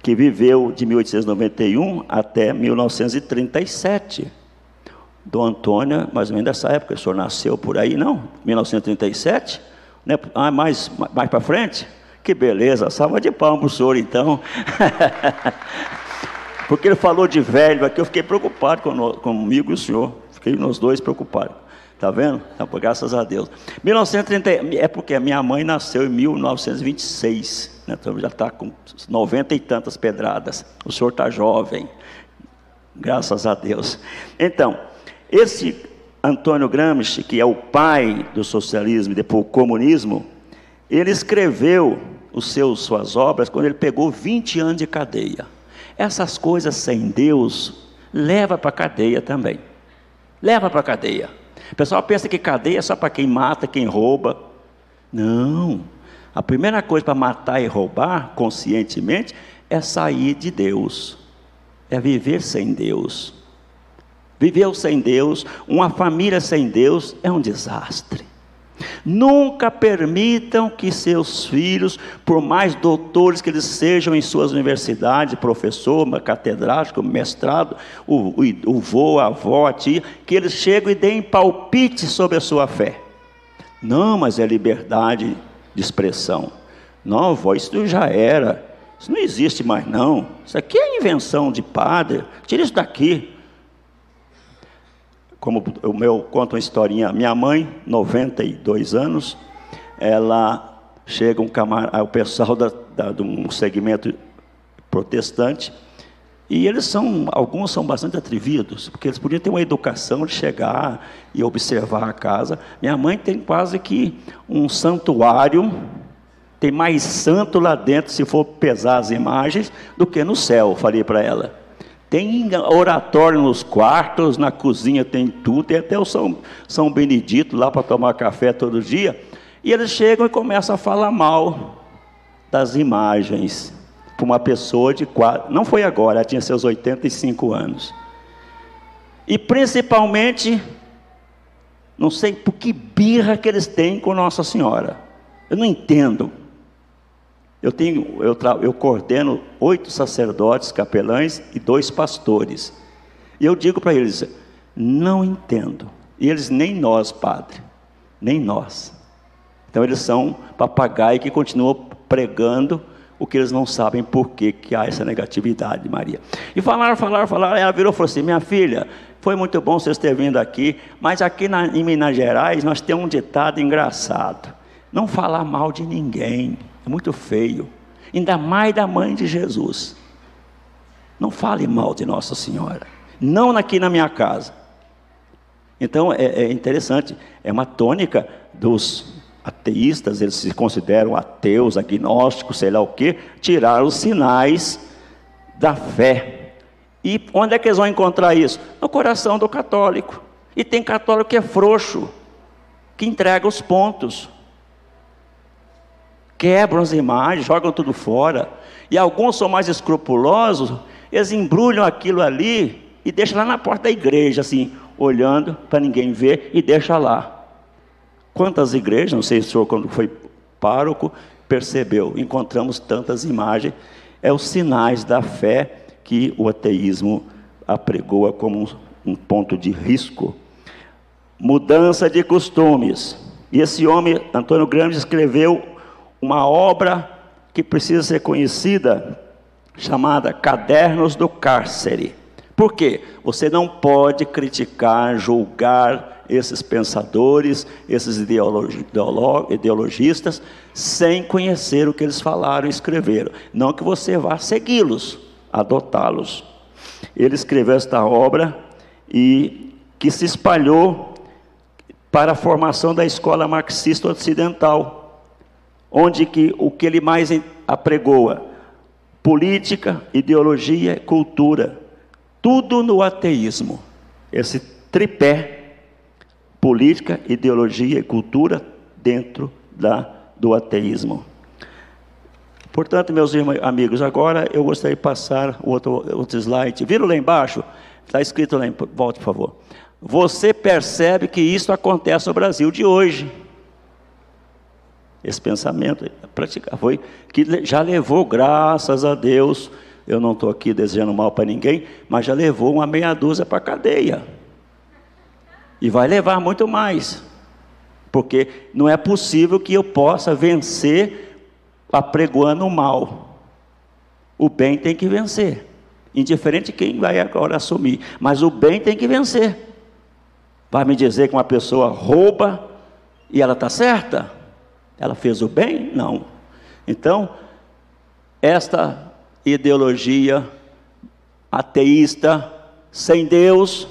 que viveu de 1891 até 1937. Dom Antônio, mais ou menos dessa época, o senhor nasceu por aí, não? 1937? Né? Ah, mais, mais para frente? Que beleza, salva de palmas para o senhor então. Porque ele falou de velho aqui, eu fiquei preocupado com, comigo e o senhor. Fiquei nós dois preocupados. Está vendo? Então, graças a Deus. 1930, é porque a minha mãe nasceu em 1926. Né? Então já está com 90 e tantas pedradas. O senhor está jovem. Graças a Deus. Então, esse Antônio Gramsci, que é o pai do socialismo e depois o comunismo, ele escreveu os seus, suas obras quando ele pegou 20 anos de cadeia. Essas coisas sem Deus leva para a cadeia também. Leva para a cadeia. O pessoal pensa que cadeia é só para quem mata, quem rouba. Não. A primeira coisa para matar e roubar conscientemente é sair de Deus. É viver sem Deus. Viveu sem Deus, uma família sem Deus é um desastre. Nunca permitam que seus filhos, por mais doutores que eles sejam em suas universidades, professor, catedrático, mestrado, o, o, o vô, a avó, a tia, que eles cheguem e deem palpite sobre a sua fé. Não, mas é liberdade de expressão. Não, avó, isso já era. Isso não existe mais, não. Isso aqui é invenção de padre. Tira isso daqui como o meu conta uma historinha, minha mãe, 92 anos, ela chega um camar, o pessoal da, da, de um segmento protestante, e eles são, alguns são bastante atrevidos, porque eles podiam ter uma educação de chegar e observar a casa. Minha mãe tem quase que um santuário, tem mais santo lá dentro, se for pesar as imagens, do que no céu, falei para ela. Tem oratório nos quartos, na cozinha tem tudo, tem até o São, São Benedito lá para tomar café todo dia. E eles chegam e começam a falar mal das imagens para uma pessoa de não foi agora, ela tinha seus 85 anos. E principalmente, não sei por que birra que eles têm com Nossa Senhora. Eu não entendo. Eu, tenho, eu, eu coordeno oito sacerdotes, capelães e dois pastores. E eu digo para eles: não entendo. E eles, nem nós, padre, nem nós. Então eles são papagaio que continuam pregando o que eles não sabem por que, que há essa negatividade, Maria. E falaram, falaram, falaram. Ela virou e falou assim: Minha filha, foi muito bom vocês terem vindo aqui, mas aqui na, em Minas Gerais nós temos um ditado engraçado: não falar mal de ninguém. É muito feio. Ainda mais da mãe de Jesus. Não fale mal de Nossa Senhora. Não aqui na minha casa. Então é, é interessante, é uma tônica dos ateístas, eles se consideram ateus, agnósticos, sei lá o que, tirar os sinais da fé. E onde é que eles vão encontrar isso? No coração do católico. E tem católico que é frouxo, que entrega os pontos quebram as imagens, jogam tudo fora. E alguns são mais escrupulosos, eles embrulham aquilo ali e deixam lá na porta da igreja, assim, olhando para ninguém ver e deixa lá. Quantas igrejas, não sei se o senhor, quando foi pároco, percebeu, encontramos tantas imagens, é os sinais da fé que o ateísmo apregoa como um, ponto de risco. Mudança de costumes. E esse homem, Antônio Gramsci, escreveu uma obra que precisa ser conhecida, chamada Cadernos do Cárcere. Por quê? Você não pode criticar, julgar, esses pensadores, esses ideologistas, sem conhecer o que eles falaram e escreveram. Não que você vá segui-los, adotá-los. Ele escreveu esta obra e que se espalhou para a formação da escola marxista ocidental, onde que o que ele mais apregoa, política, ideologia, cultura, tudo no ateísmo. Esse tripé, política, ideologia e cultura dentro da, do ateísmo. Portanto, meus irmãos, amigos, agora eu gostaria de passar outro, outro slide. Viram lá embaixo? Está escrito lá, embaixo. volte por favor. Você percebe que isso acontece no Brasil de hoje. Esse pensamento praticar foi que já levou, graças a Deus, eu não estou aqui desejando mal para ninguém, mas já levou uma meia dúzia para a cadeia. E vai levar muito mais. Porque não é possível que eu possa vencer apregoando o mal. O bem tem que vencer. Indiferente quem vai agora assumir. Mas o bem tem que vencer. Vai me dizer que uma pessoa rouba e ela está certa? Ela fez o bem? Não. Então, esta ideologia ateísta, sem Deus,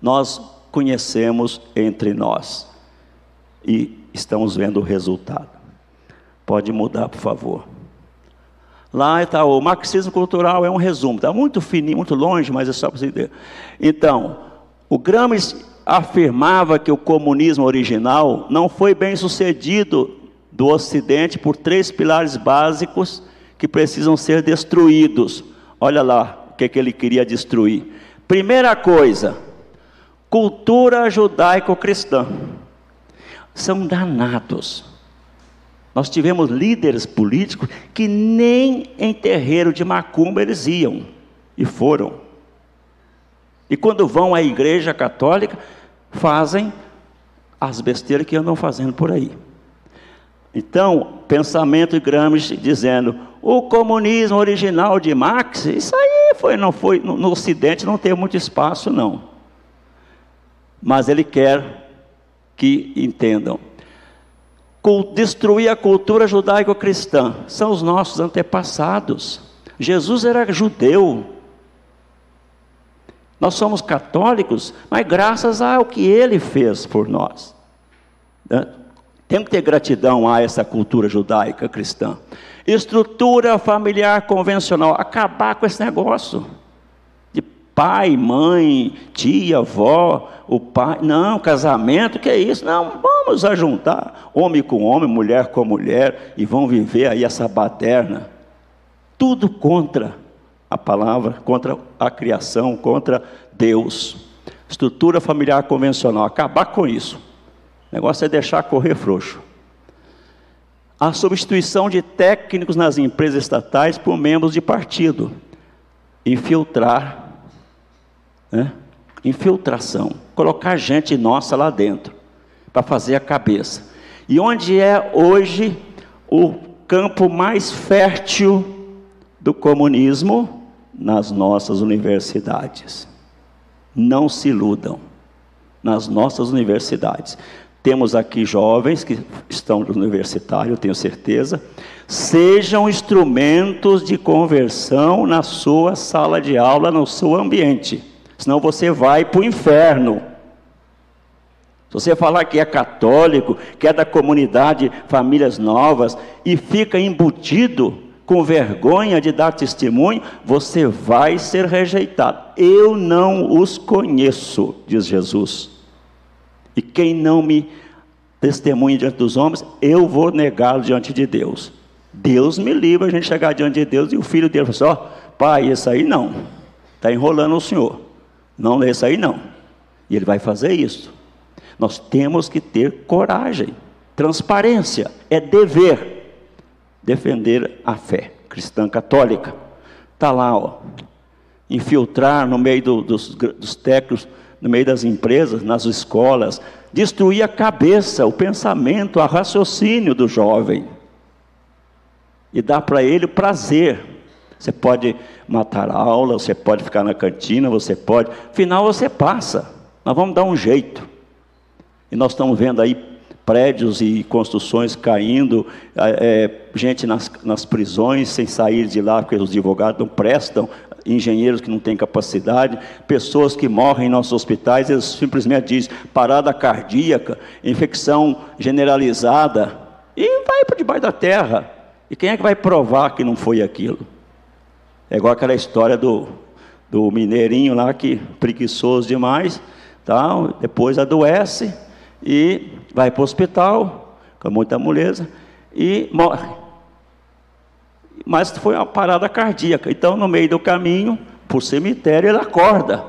nós conhecemos entre nós. E estamos vendo o resultado. Pode mudar, por favor. Lá está o marxismo cultural, é um resumo, está muito fininho, muito longe, mas é só para você entender. Então, o Gramsci afirmava que o comunismo original não foi bem sucedido do Ocidente por três pilares básicos que precisam ser destruídos. Olha lá o que, que ele queria destruir. Primeira coisa, cultura judaico-cristã. São danados. Nós tivemos líderes políticos que nem em terreiro de macumba eles iam e foram. E quando vão à igreja católica, fazem as besteiras que andam fazendo por aí. Então, pensamento de Gramsci dizendo: o comunismo original de Marx, isso aí foi, não foi, no, no Ocidente não tem muito espaço, não. Mas ele quer que entendam. Destruir a cultura judaico-cristã são os nossos antepassados. Jesus era judeu. Nós somos católicos, mas graças ao que ele fez por nós. Temos que ter gratidão a essa cultura judaica cristã. Estrutura familiar convencional, acabar com esse negócio de pai, mãe, tia, avó, o pai. Não, casamento, que é isso? Não, vamos ajuntar homem com homem, mulher com mulher e vão viver aí essa baderna. Tudo contra a palavra, contra a criação, contra Deus. Estrutura familiar convencional, acabar com isso. O negócio é deixar correr frouxo. A substituição de técnicos nas empresas estatais por membros de partido. Infiltrar, né? infiltração. Colocar gente nossa lá dentro, para fazer a cabeça. E onde é hoje o campo mais fértil do comunismo? Nas nossas universidades. Não se iludam. Nas nossas universidades. Temos aqui jovens que estão no universitário, tenho certeza. Sejam instrumentos de conversão na sua sala de aula, no seu ambiente. Senão você vai para o inferno. Se você falar que é católico, que é da comunidade Famílias Novas, e fica embutido com vergonha de dar testemunho, você vai ser rejeitado. Eu não os conheço, diz Jesus. E quem não me testemunha diante dos homens, eu vou negá-lo diante de Deus. Deus me livra a gente chegar diante de Deus e o filho dele fala assim: ó, pai, esse aí não, está enrolando o senhor. Não, esse aí não. E ele vai fazer isso. Nós temos que ter coragem, transparência, é dever defender a fé cristã católica. Está lá, ó, infiltrar no meio do, dos, dos técnicos no meio das empresas, nas escolas, destruir a cabeça, o pensamento, o raciocínio do jovem. E dar para ele o prazer. Você pode matar a aula, você pode ficar na cantina, você pode. Afinal, você passa. Nós vamos dar um jeito. E nós estamos vendo aí prédios e construções caindo, é, gente nas, nas prisões sem sair de lá porque os advogados não prestam, engenheiros que não têm capacidade, pessoas que morrem em nossos hospitais, eles simplesmente dizem parada cardíaca, infecção generalizada, e vai para debaixo da terra. E quem é que vai provar que não foi aquilo? É igual aquela história do, do mineirinho lá que preguiçoso demais, tal, depois adoece e vai para o hospital com muita moleza e morre. Mas foi uma parada cardíaca. Então, no meio do caminho, o cemitério, ele acorda.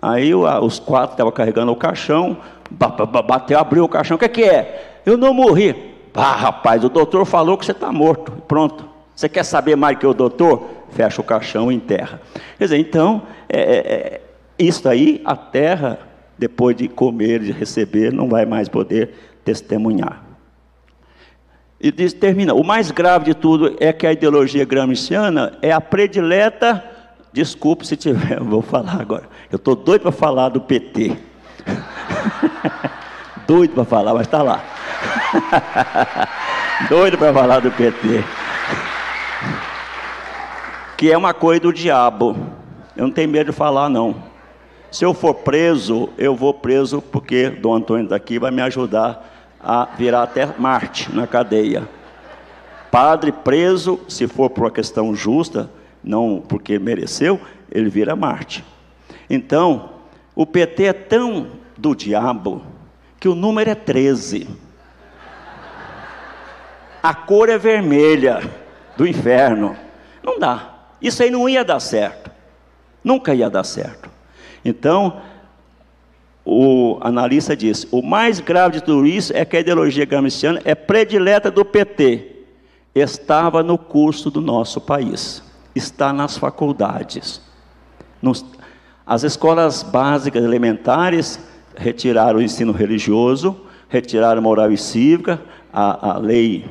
Aí os quatro estavam carregando o caixão, bateu, abriu o caixão. O que, é que é? Eu não morri. Ah, rapaz, o doutor falou que você está morto. Pronto. Você quer saber mais que o doutor? Fecha o caixão e enterra. Quer dizer, então, é, é, é isso aí, a terra, depois de comer, de receber, não vai mais poder testemunhar. E diz, termina, o mais grave de tudo é que a ideologia gramsciana é a predileta, desculpe se tiver, vou falar agora, eu estou doido para falar do PT. doido para falar, mas está lá. doido para falar do PT. Que é uma coisa do diabo. Eu não tenho medo de falar, não. Se eu for preso, eu vou preso porque Dom Antônio daqui vai me ajudar a virar até Marte na cadeia. Padre preso, se for por uma questão justa, não porque mereceu, ele vira Marte. Então, o PT é tão do diabo que o número é 13. A cor é vermelha do inferno. Não dá. Isso aí não ia dar certo. Nunca ia dar certo. Então, o analista diz: o mais grave de tudo isso é que a ideologia gramsciana é predileta do PT. Estava no curso do nosso país, está nas faculdades. Nos, as escolas básicas elementares retiraram o ensino religioso, retiraram moral e cívica, a, a lei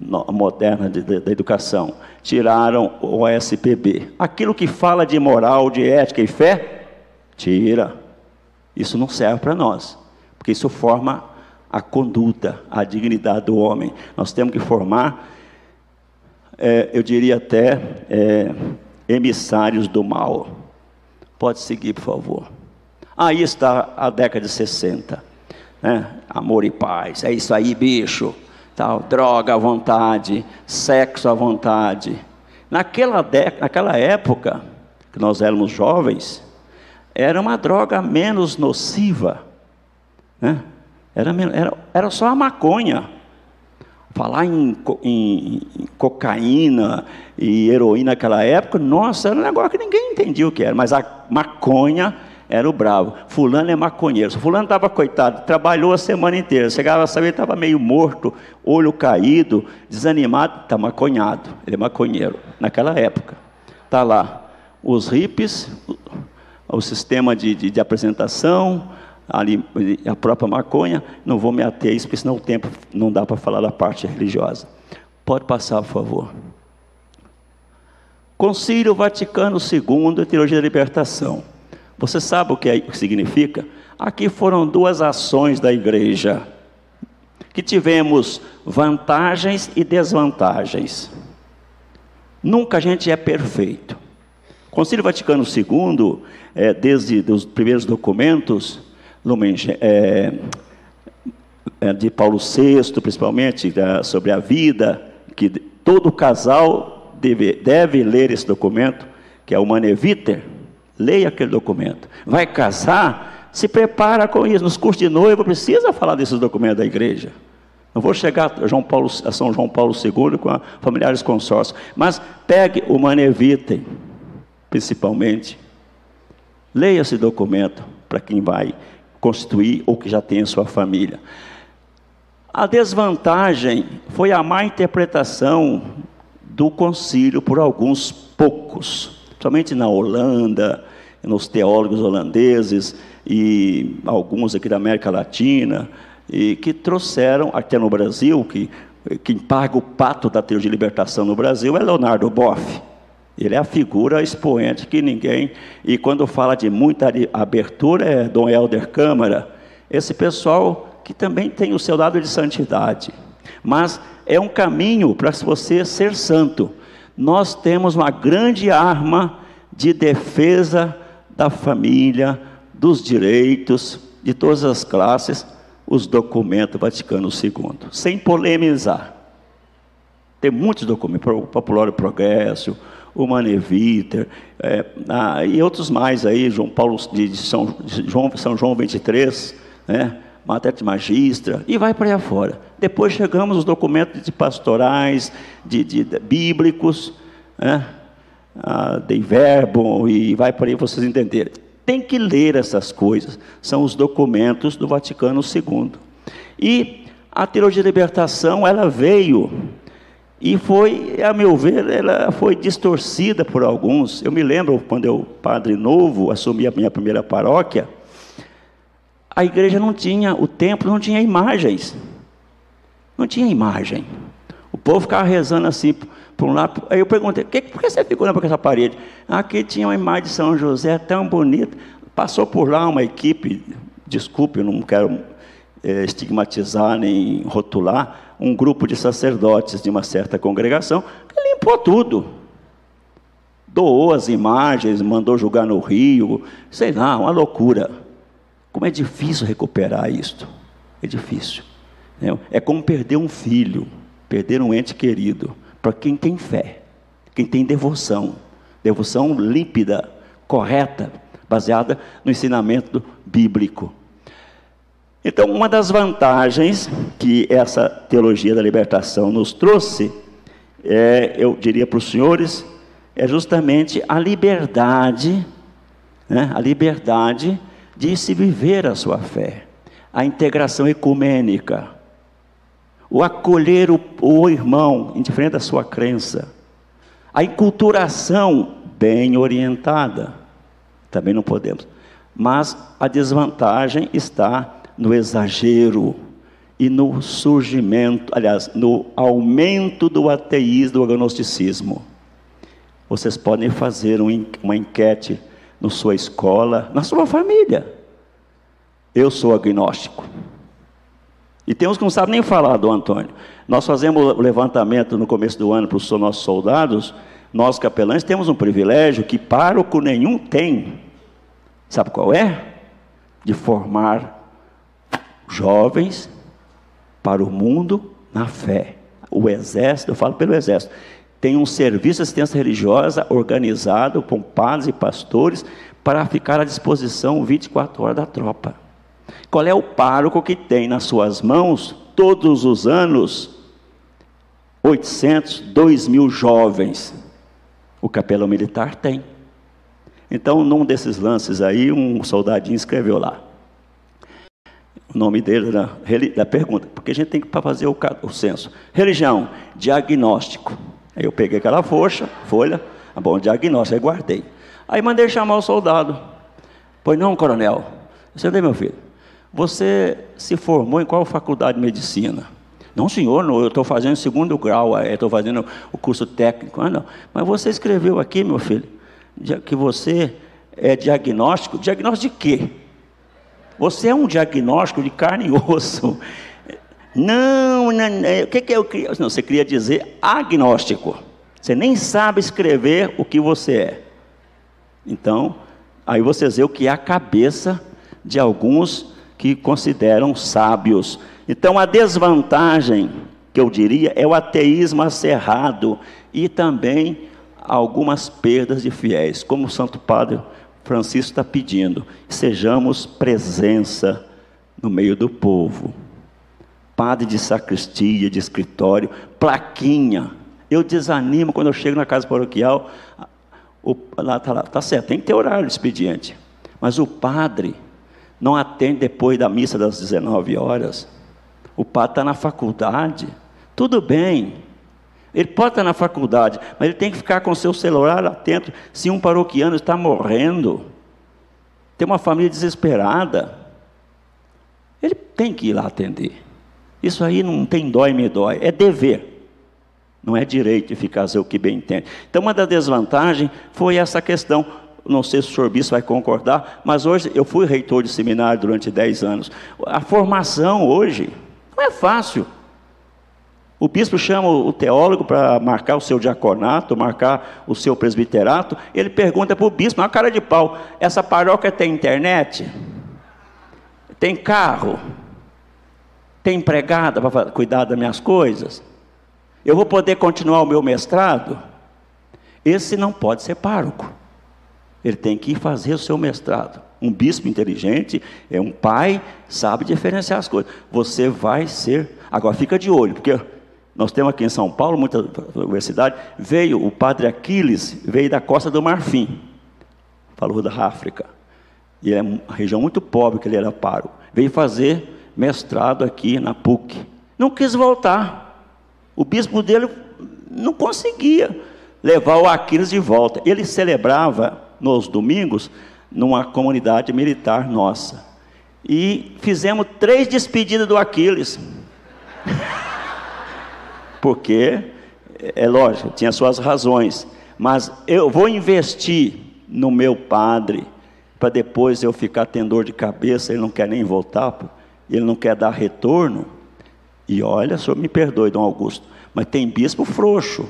moderna de, de, da educação, tiraram o SPB. Aquilo que fala de moral, de ética e fé, tira. Isso não serve para nós, porque isso forma a conduta, a dignidade do homem. Nós temos que formar, é, eu diria até, é, emissários do mal. Pode seguir, por favor. Aí está a década de 60. Né? Amor e paz. É isso aí, bicho. Tal, droga à vontade, sexo à vontade. Naquela, década, naquela época, que nós éramos jovens, era uma droga menos nociva. Né? Era, era, era só a maconha. Falar em, em, em, cocaína e heroína naquela época, nossa, era um negócio que ninguém entendia o que era, mas a maconha era o bravo. Fulano é maconheiro. Fulano estava coitado, trabalhou a semana inteira. Chegava a saber, estava meio morto, olho caído, desanimado, está maconhado. Ele é maconheiro. Naquela época. Está lá. Os hippies, o sistema de, de, de apresentação, ali, a própria maconha, não vou me ater a isso, porque senão o tempo não dá para falar da parte religiosa. Pode passar, por favor. Concílio Vaticano II, Teologia da Libertação. Você sabe o que, é, o que significa? Aqui foram duas ações da igreja, que tivemos vantagens e desvantagens. Nunca a gente é perfeito. Concílio Vaticano II, é, desde os primeiros documentos, é, é, de Paulo VI, principalmente, é, sobre a vida, que todo casal deve, deve ler esse documento, que é o Maneviter, leia aquele documento. Vai casar, se prepara com isso. Nos cursos de noiva, precisa falar desses documentos da igreja. Não vou chegar a, João Paulo, a São João Paulo II com a familiares consórcios, mas pegue o Maneviter principalmente. Leia esse documento para quem vai constituir ou que já tem sua família. A desvantagem foi a má interpretação do concílio por alguns poucos, somente na Holanda, nos teólogos holandeses e alguns aqui da América Latina, e que trouxeram até no Brasil, que quem paga o pato da teoria de libertação no Brasil é Leonardo Boff. Ele é a figura expoente que ninguém. E quando fala de muita abertura, é Dom Helder Câmara, esse pessoal que também tem o seu lado de santidade, mas é um caminho para você ser santo. Nós temos uma grande arma de defesa da família, dos direitos, de todas as classes, os documentos Vaticano II, sem polemizar. Tem muitos documentos, Popular Progresso, o Maneviter, é, ah, e outros mais aí, João Paulo de, São, de João, São João 23, né? De Magistra, e vai para aí afora. Depois chegamos os documentos de pastorais, de, de, de bíblicos, né? ah, de verbo, e vai para aí vocês entenderem. Tem que ler essas coisas, são os documentos do Vaticano II. E a teologia de libertação, ela veio e foi, a meu ver, ela foi distorcida por alguns. Eu me lembro quando eu, padre novo, assumi a minha primeira paróquia, a igreja não tinha, o templo não tinha imagens. Não tinha imagem. O povo ficava rezando assim por um lado. Aí eu perguntei, por que você ficou olhando para essa parede? Aqui tinha uma imagem de São José tão bonita. Passou por lá uma equipe, desculpe, eu não quero é, estigmatizar nem rotular, um grupo de sacerdotes de uma certa congregação que limpou tudo. Doou as imagens, mandou jogar no rio, sei lá, uma loucura. Como é difícil recuperar isto. É difícil. Né? É como perder um filho, perder um ente querido, para quem tem fé, quem tem devoção. Devoção límpida, correta, baseada no ensinamento bíblico. Então, uma das vantagens que essa teologia da libertação nos trouxe, é, eu diria para os senhores, é justamente a liberdade, né, a liberdade de se viver a sua fé, a integração ecumênica, o acolher o, o irmão, indiferente da sua crença, a enculturação bem orientada, também não podemos, mas a desvantagem está no exagero e no surgimento, aliás, no aumento do ateísmo, do agnosticismo. Vocês podem fazer uma enquete na sua escola, na sua família. Eu sou agnóstico. E tem uns que não sabem nem falar do Antônio. Nós fazemos o levantamento no começo do ano para os nossos soldados. Nós, capelães, temos um privilégio que pároco nenhum tem. Sabe qual é? De formar jovens para o mundo na fé. O exército, eu falo pelo exército, tem um serviço de assistência religiosa organizado com padres e pastores para ficar à disposição 24 horas da tropa. Qual é o pároco que tem nas suas mãos, todos os anos, 800, 2 mil jovens? O capelão militar tem. Então, num desses lances aí, um soldadinho escreveu lá: nome dele da, da pergunta, porque a gente tem que fazer o, o censo. Religião, diagnóstico. Aí eu peguei aquela folha, folha, ah, bom, diagnóstico, aí guardei. Aí mandei chamar o soldado. Pois não, coronel. Você meu filho, você se formou em qual faculdade de medicina? Não, senhor, não, eu estou fazendo segundo grau, estou fazendo o curso técnico. Ah, não. Mas você escreveu aqui, meu filho, que você é diagnóstico. Diagnóstico de quê? Você é um diagnóstico de carne e osso. Não, não, não o que, que eu queria? Não, você queria dizer agnóstico. Você nem sabe escrever o que você é. Então, aí você vê o que é a cabeça de alguns que consideram sábios. Então, a desvantagem, que eu diria, é o ateísmo acerrado e também algumas perdas de fiéis, como o Santo Padre Francisco está pedindo: sejamos presença no meio do povo. Padre de sacristia, de escritório, plaquinha. Eu desanimo quando eu chego na casa paroquial. O, lá está lá, tá certo, tem que ter horário de expediente. Mas o padre não atende depois da missa das 19 horas. O padre está na faculdade. Tudo bem, ele pode estar na faculdade, mas ele tem que ficar com seu celular atento. Se um paroquiano está morrendo, tem uma família desesperada, ele tem que ir lá atender. Isso aí não tem dói me dói, é dever. Não é direito de ficar fazer o que bem entende. Então, uma das desvantagens foi essa questão. não sei se o senhor bispo vai concordar, mas hoje eu fui reitor de seminário durante 10 anos. A formação hoje não é fácil. O bispo chama o teólogo para marcar o seu diaconato, marcar o seu presbiterato. Ele pergunta para o bispo, na cara de pau: essa paróquia tem internet? Tem carro? Tem empregada para cuidar das minhas coisas? Eu vou poder continuar o meu mestrado? Esse não pode ser pároco. Ele tem que ir fazer o seu mestrado. Um bispo inteligente é um pai, sabe diferenciar as coisas. Você vai ser. Agora fica de olho, porque nós temos aqui em São Paulo, muita universidade, veio o padre Aquiles, veio da costa do Marfim, falou da África. E é uma região muito pobre que ele era paro. Veio fazer mestrado aqui na PUC. Não quis voltar. O bispo dele não conseguia levar o Aquiles de volta. Ele celebrava nos domingos numa comunidade militar nossa. E fizemos três despedidas do Aquiles. porque, é lógico, tinha suas razões, mas eu vou investir no meu padre, para depois eu ficar tendo dor de cabeça, ele não quer nem voltar, ele não quer dar retorno. E olha, senhor me perdoe, Dom Augusto, mas tem bispo frouxo,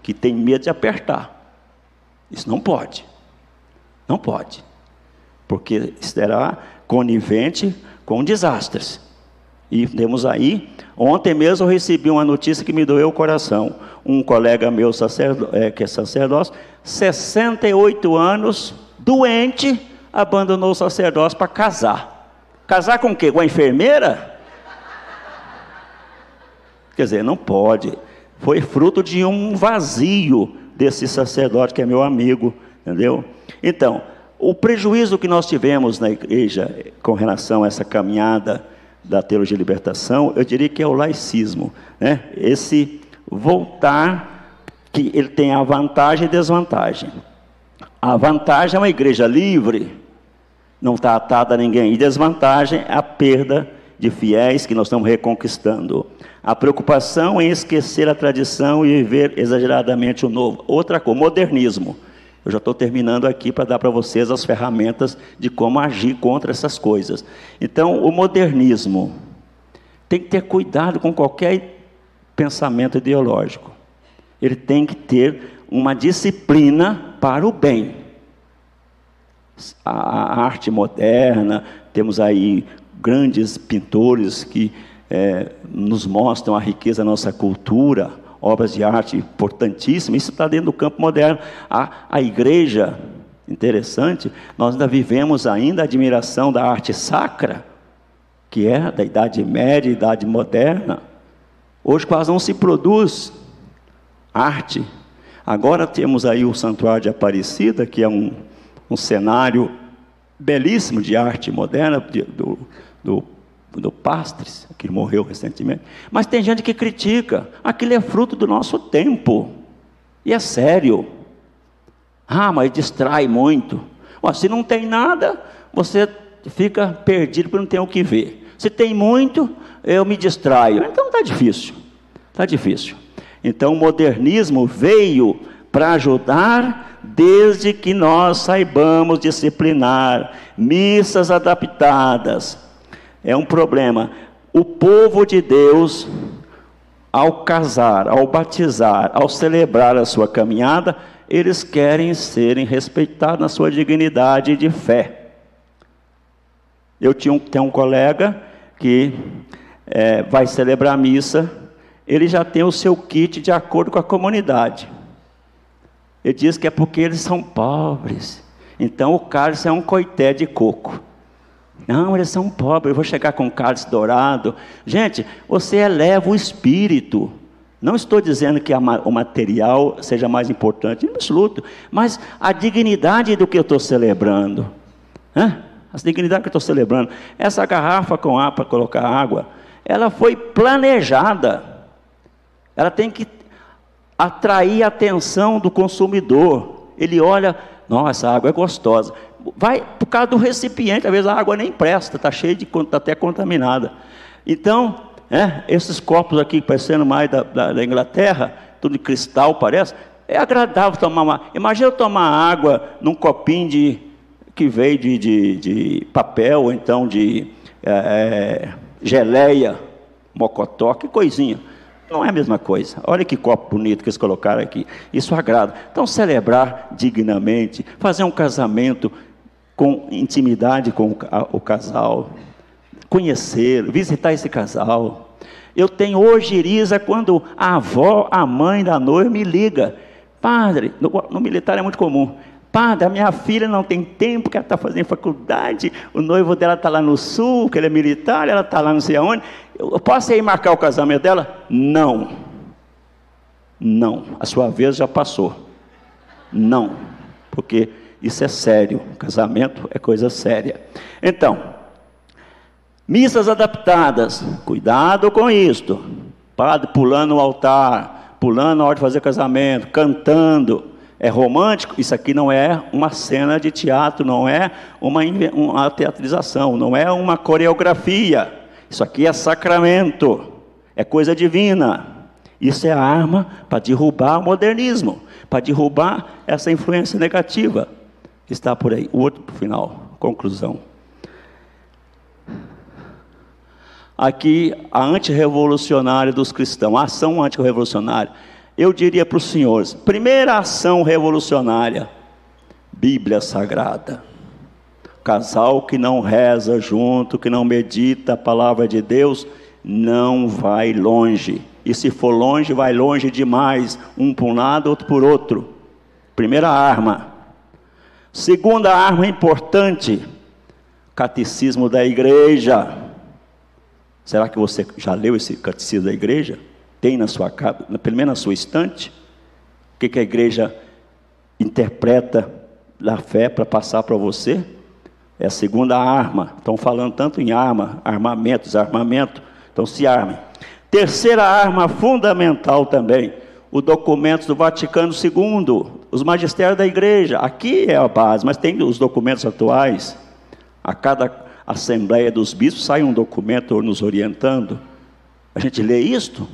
que tem medo de apertar. Isso não pode. Não pode. Porque será conivente com desastres. E temos aí, ontem mesmo eu recebi uma notícia que me doeu o coração. Um colega meu, sacerdo, é, que é sacerdócio, 68 anos, doente, abandonou o sacerdócio para casar. Casar com o quê? Com a enfermeira? Quer dizer, não pode. Foi fruto de um vazio desse sacerdote que é meu amigo, entendeu? Então, o prejuízo que nós tivemos na igreja com relação a essa caminhada da teologia de libertação, eu diria que é o laicismo, né? Esse voltar que ele tem a vantagem e desvantagem. A vantagem é uma igreja livre, não está atada a ninguém, e desvantagem é a perda de fiéis que nós estamos reconquistando. A preocupação em esquecer a tradição e viver exageradamente o novo. Outra coisa, modernismo. Eu já estou terminando aqui para dar para vocês as ferramentas de como agir contra essas coisas. Então, o modernismo tem que ter cuidado com qualquer pensamento ideológico. Ele tem que ter uma disciplina para o bem. A, arte moderna, temos aí grandes pintores que é, nos mostram a riqueza da nossa cultura obras de arte importantíssimas, isso está dentro do campo moderno. A, a igreja, interessante, nós ainda vivemos ainda a admiração da arte sacra, que é da Idade Média, Idade Moderna. Hoje quase não se produz arte. Agora temos aí o Santuário de Aparecida, que é um, um cenário belíssimo de arte moderna, de, do, do do Pastres, que morreu recentemente. Mas tem gente que critica. Aquilo é fruto do nosso tempo. E é sério. Ah, mas distrai muito. Se não tem nada, você fica perdido porque não tem o que ver. Se tem muito, eu me distraio. Então está difícil. Está difícil. Então o modernismo veio para ajudar desde que nós saibamos disciplinar missas adaptadas, é um problema. O povo de Deus, ao casar, ao batizar, ao celebrar a sua caminhada, eles querem serem respeitados na sua dignidade de fé. Eu tinha um, tenho um colega que é, vai celebrar a missa, ele já tem o seu kit de acordo com a comunidade. Ele diz que é porque eles são pobres. Então o cálice é um coité de coco. Não, eles são pobres, eu vou chegar com cálice dourado. Gente, você eleva o espírito. Não estou dizendo que o material seja mais importante, absoluto, mas a dignidade do que eu estou celebrando. Né? A dignidade que eu estou celebrando. Essa garrafa com água para colocar água, ela foi planejada. Ela tem que atrair a atenção do consumidor. Ele olha, nossa, essa água é gostosa vai por causa do recipiente, às vezes a água nem presta, está cheia de está até contaminada. Então, é, esses copos aqui, parecendo mais da, da, da, Inglaterra, tudo de cristal parece, é agradável tomar uma. Imagina eu tomar água num copinho de que veio de, de, de papel, ou então de é, é, geleia, mocotó, que coisinha. Não é a mesma coisa. Olha que copo bonito que eles colocaram aqui. Isso agrada. Então, celebrar dignamente, fazer um casamento com intimidade com o casal, conhecer, visitar esse casal. Eu tenho hoje Irisa quando a avó, a mãe da noiva me liga. Padre, no, no militar é muito comum. Padre, a minha filha não tem tempo, que ela está fazendo faculdade, o noivo dela está lá no sul, que ele é militar, ela está lá não sei aonde. Eu posso ir marcar o casamento dela? Não. Não. A sua vez já passou. Não. Porque isso é sério. Casamento é coisa séria. Então, missas adaptadas. Cuidado com isto. Padre pulando o altar, pulando na hora de fazer casamento, cantando é romântico, isso aqui não é uma cena de teatro, não é uma, uma teatralização, não é uma coreografia. Isso aqui é sacramento, é coisa divina. Isso é arma para derrubar o modernismo, para derrubar essa influência negativa. Está por aí. O outro final, conclusão. Aqui a antirrevolucionária dos cristãos, a ação antirrevolucionária eu diria para os senhores: primeira ação revolucionária, Bíblia Sagrada. Casal que não reza junto, que não medita a palavra de Deus, não vai longe. E se for longe, vai longe demais, um por um lado, outro por outro. Primeira arma. Segunda arma importante, catecismo da igreja. Será que você já leu esse catecismo da igreja? tem na sua casa, pelo menos na sua estante? O que, que a igreja interpreta da fé para passar para você? É a segunda arma. Estão falando tanto em arma, armamento, desarmamento. Então se armem. Terceira arma fundamental também, o documento do Vaticano II, os magistérios da igreja. Aqui é a base, mas tem os documentos atuais. A cada assembleia dos bispos sai um documento nos orientando. A gente lê isto,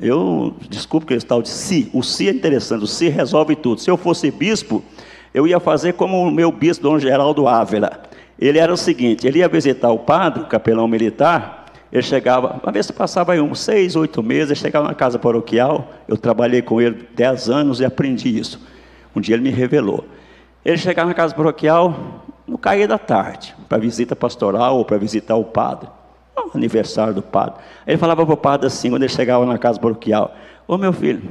eu, desculpe que esse tal de si, o si é interessante, o si resolve tudo. Se eu fosse bispo, eu ia fazer como o meu bispo, Dom Geraldo Ávila. Ele era o seguinte, ele ia visitar o padre, o capelão militar, ele chegava, uma vez passava aí uns seis, oito meses, ele chegava na casa paroquial, eu trabalhei com ele dez anos e aprendi isso. Um dia ele me revelou. Ele chegava na casa paroquial no cair da tarde, para visita pastoral ou para visitar o padre aniversário do padre. Ele falava para o padre assim, quando ele chegava na casa paroquial: Ô meu filho,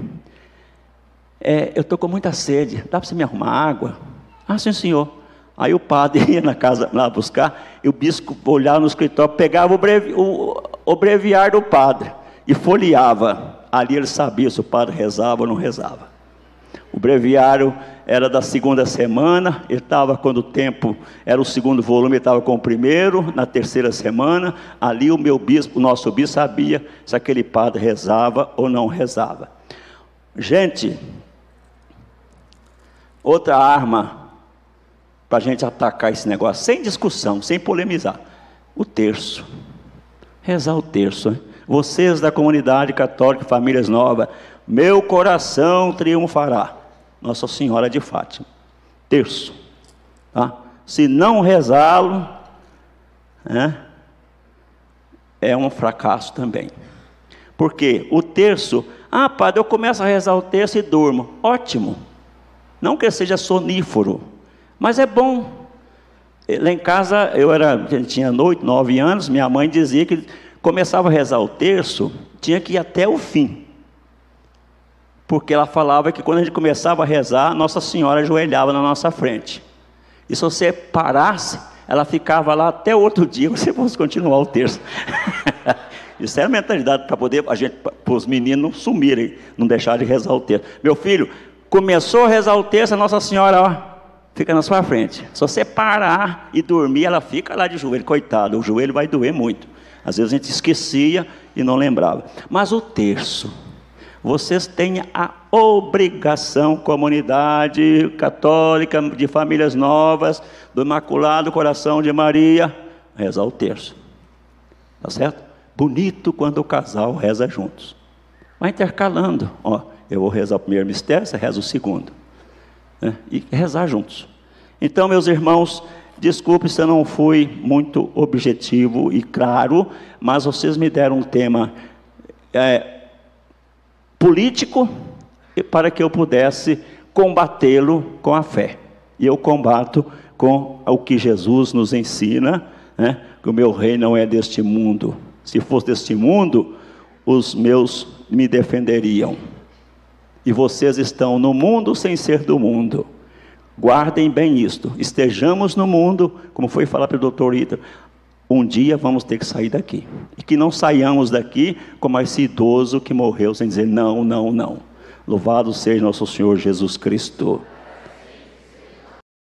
é, eu estou com muita sede, dá para você me arrumar água? Ah, sim, senhor. Aí o padre ia na casa lá buscar, e o bispo olhava no escritório, pegava o, brevi, o, o breviário do padre e folheava. Ali ele sabia se o padre rezava ou não rezava. O breviário era da segunda semana, ele estava quando o tempo era o segundo volume, estava com o primeiro, na terceira semana, ali o meu bispo, o nosso bispo sabia se aquele padre rezava ou não rezava. Gente, outra arma para a gente atacar esse negócio, sem discussão, sem polemizar, o terço. Rezar o terço. Hein? Vocês da comunidade católica, famílias novas, meu coração triunfará. Nossa Senhora de Fátima. Terço. Tá? Se não rezá-lo, né, é um fracasso também. Porque o terço, ah, padre, eu começo a rezar o terço e durmo. Ótimo. Não que seja sonífero, mas é bom. Lá em casa, eu era, tinha nove anos, minha mãe dizia que começava a rezar o terço, tinha que ir até o fim porque ela falava que quando a gente começava a rezar, Nossa Senhora ajoelhava na nossa frente. E se você parasse, ela ficava lá até outro dia, você fosse continuar o terço. Isso é a mentalidade para poder a gente, para os meninos sumirem, não deixarem de rezar o terço. Meu filho, começou a rezar o terço, a Nossa Senhora, ó, fica na sua frente. Se você parar e dormir, ela fica lá de joelho, coitado, o joelho vai doer muito. Às vezes a gente esquecia e não lembrava. Mas o terço, vocês têm a obrigação, comunidade católica de famílias novas, do Imaculado Coração de Maria, rezar o terço. Tá certo? Bonito quando o casal reza juntos. Vai intercalando. Ó, eu vou rezar o primeiro mistério, você reza o segundo. Né? E rezar juntos. Então, meus irmãos, desculpe se eu não fui muito objetivo e claro, mas vocês me deram um tema é, político para que eu pudesse combatê-lo com a fé. E eu combato com o que Jesus nos ensina, né? que o meu rei não é deste mundo. Se fosse deste mundo, os meus me defenderiam. E vocês estão no mundo sem ser do mundo. Guardem bem isto. Estejamos no mundo, como foi falar para o doutor Ita, um dia vamos ter que sair daqui. E que não saiamos daqui como esse idoso que morreu sem dizer não, não, não. Louvado seja nosso Senhor Jesus Cristo.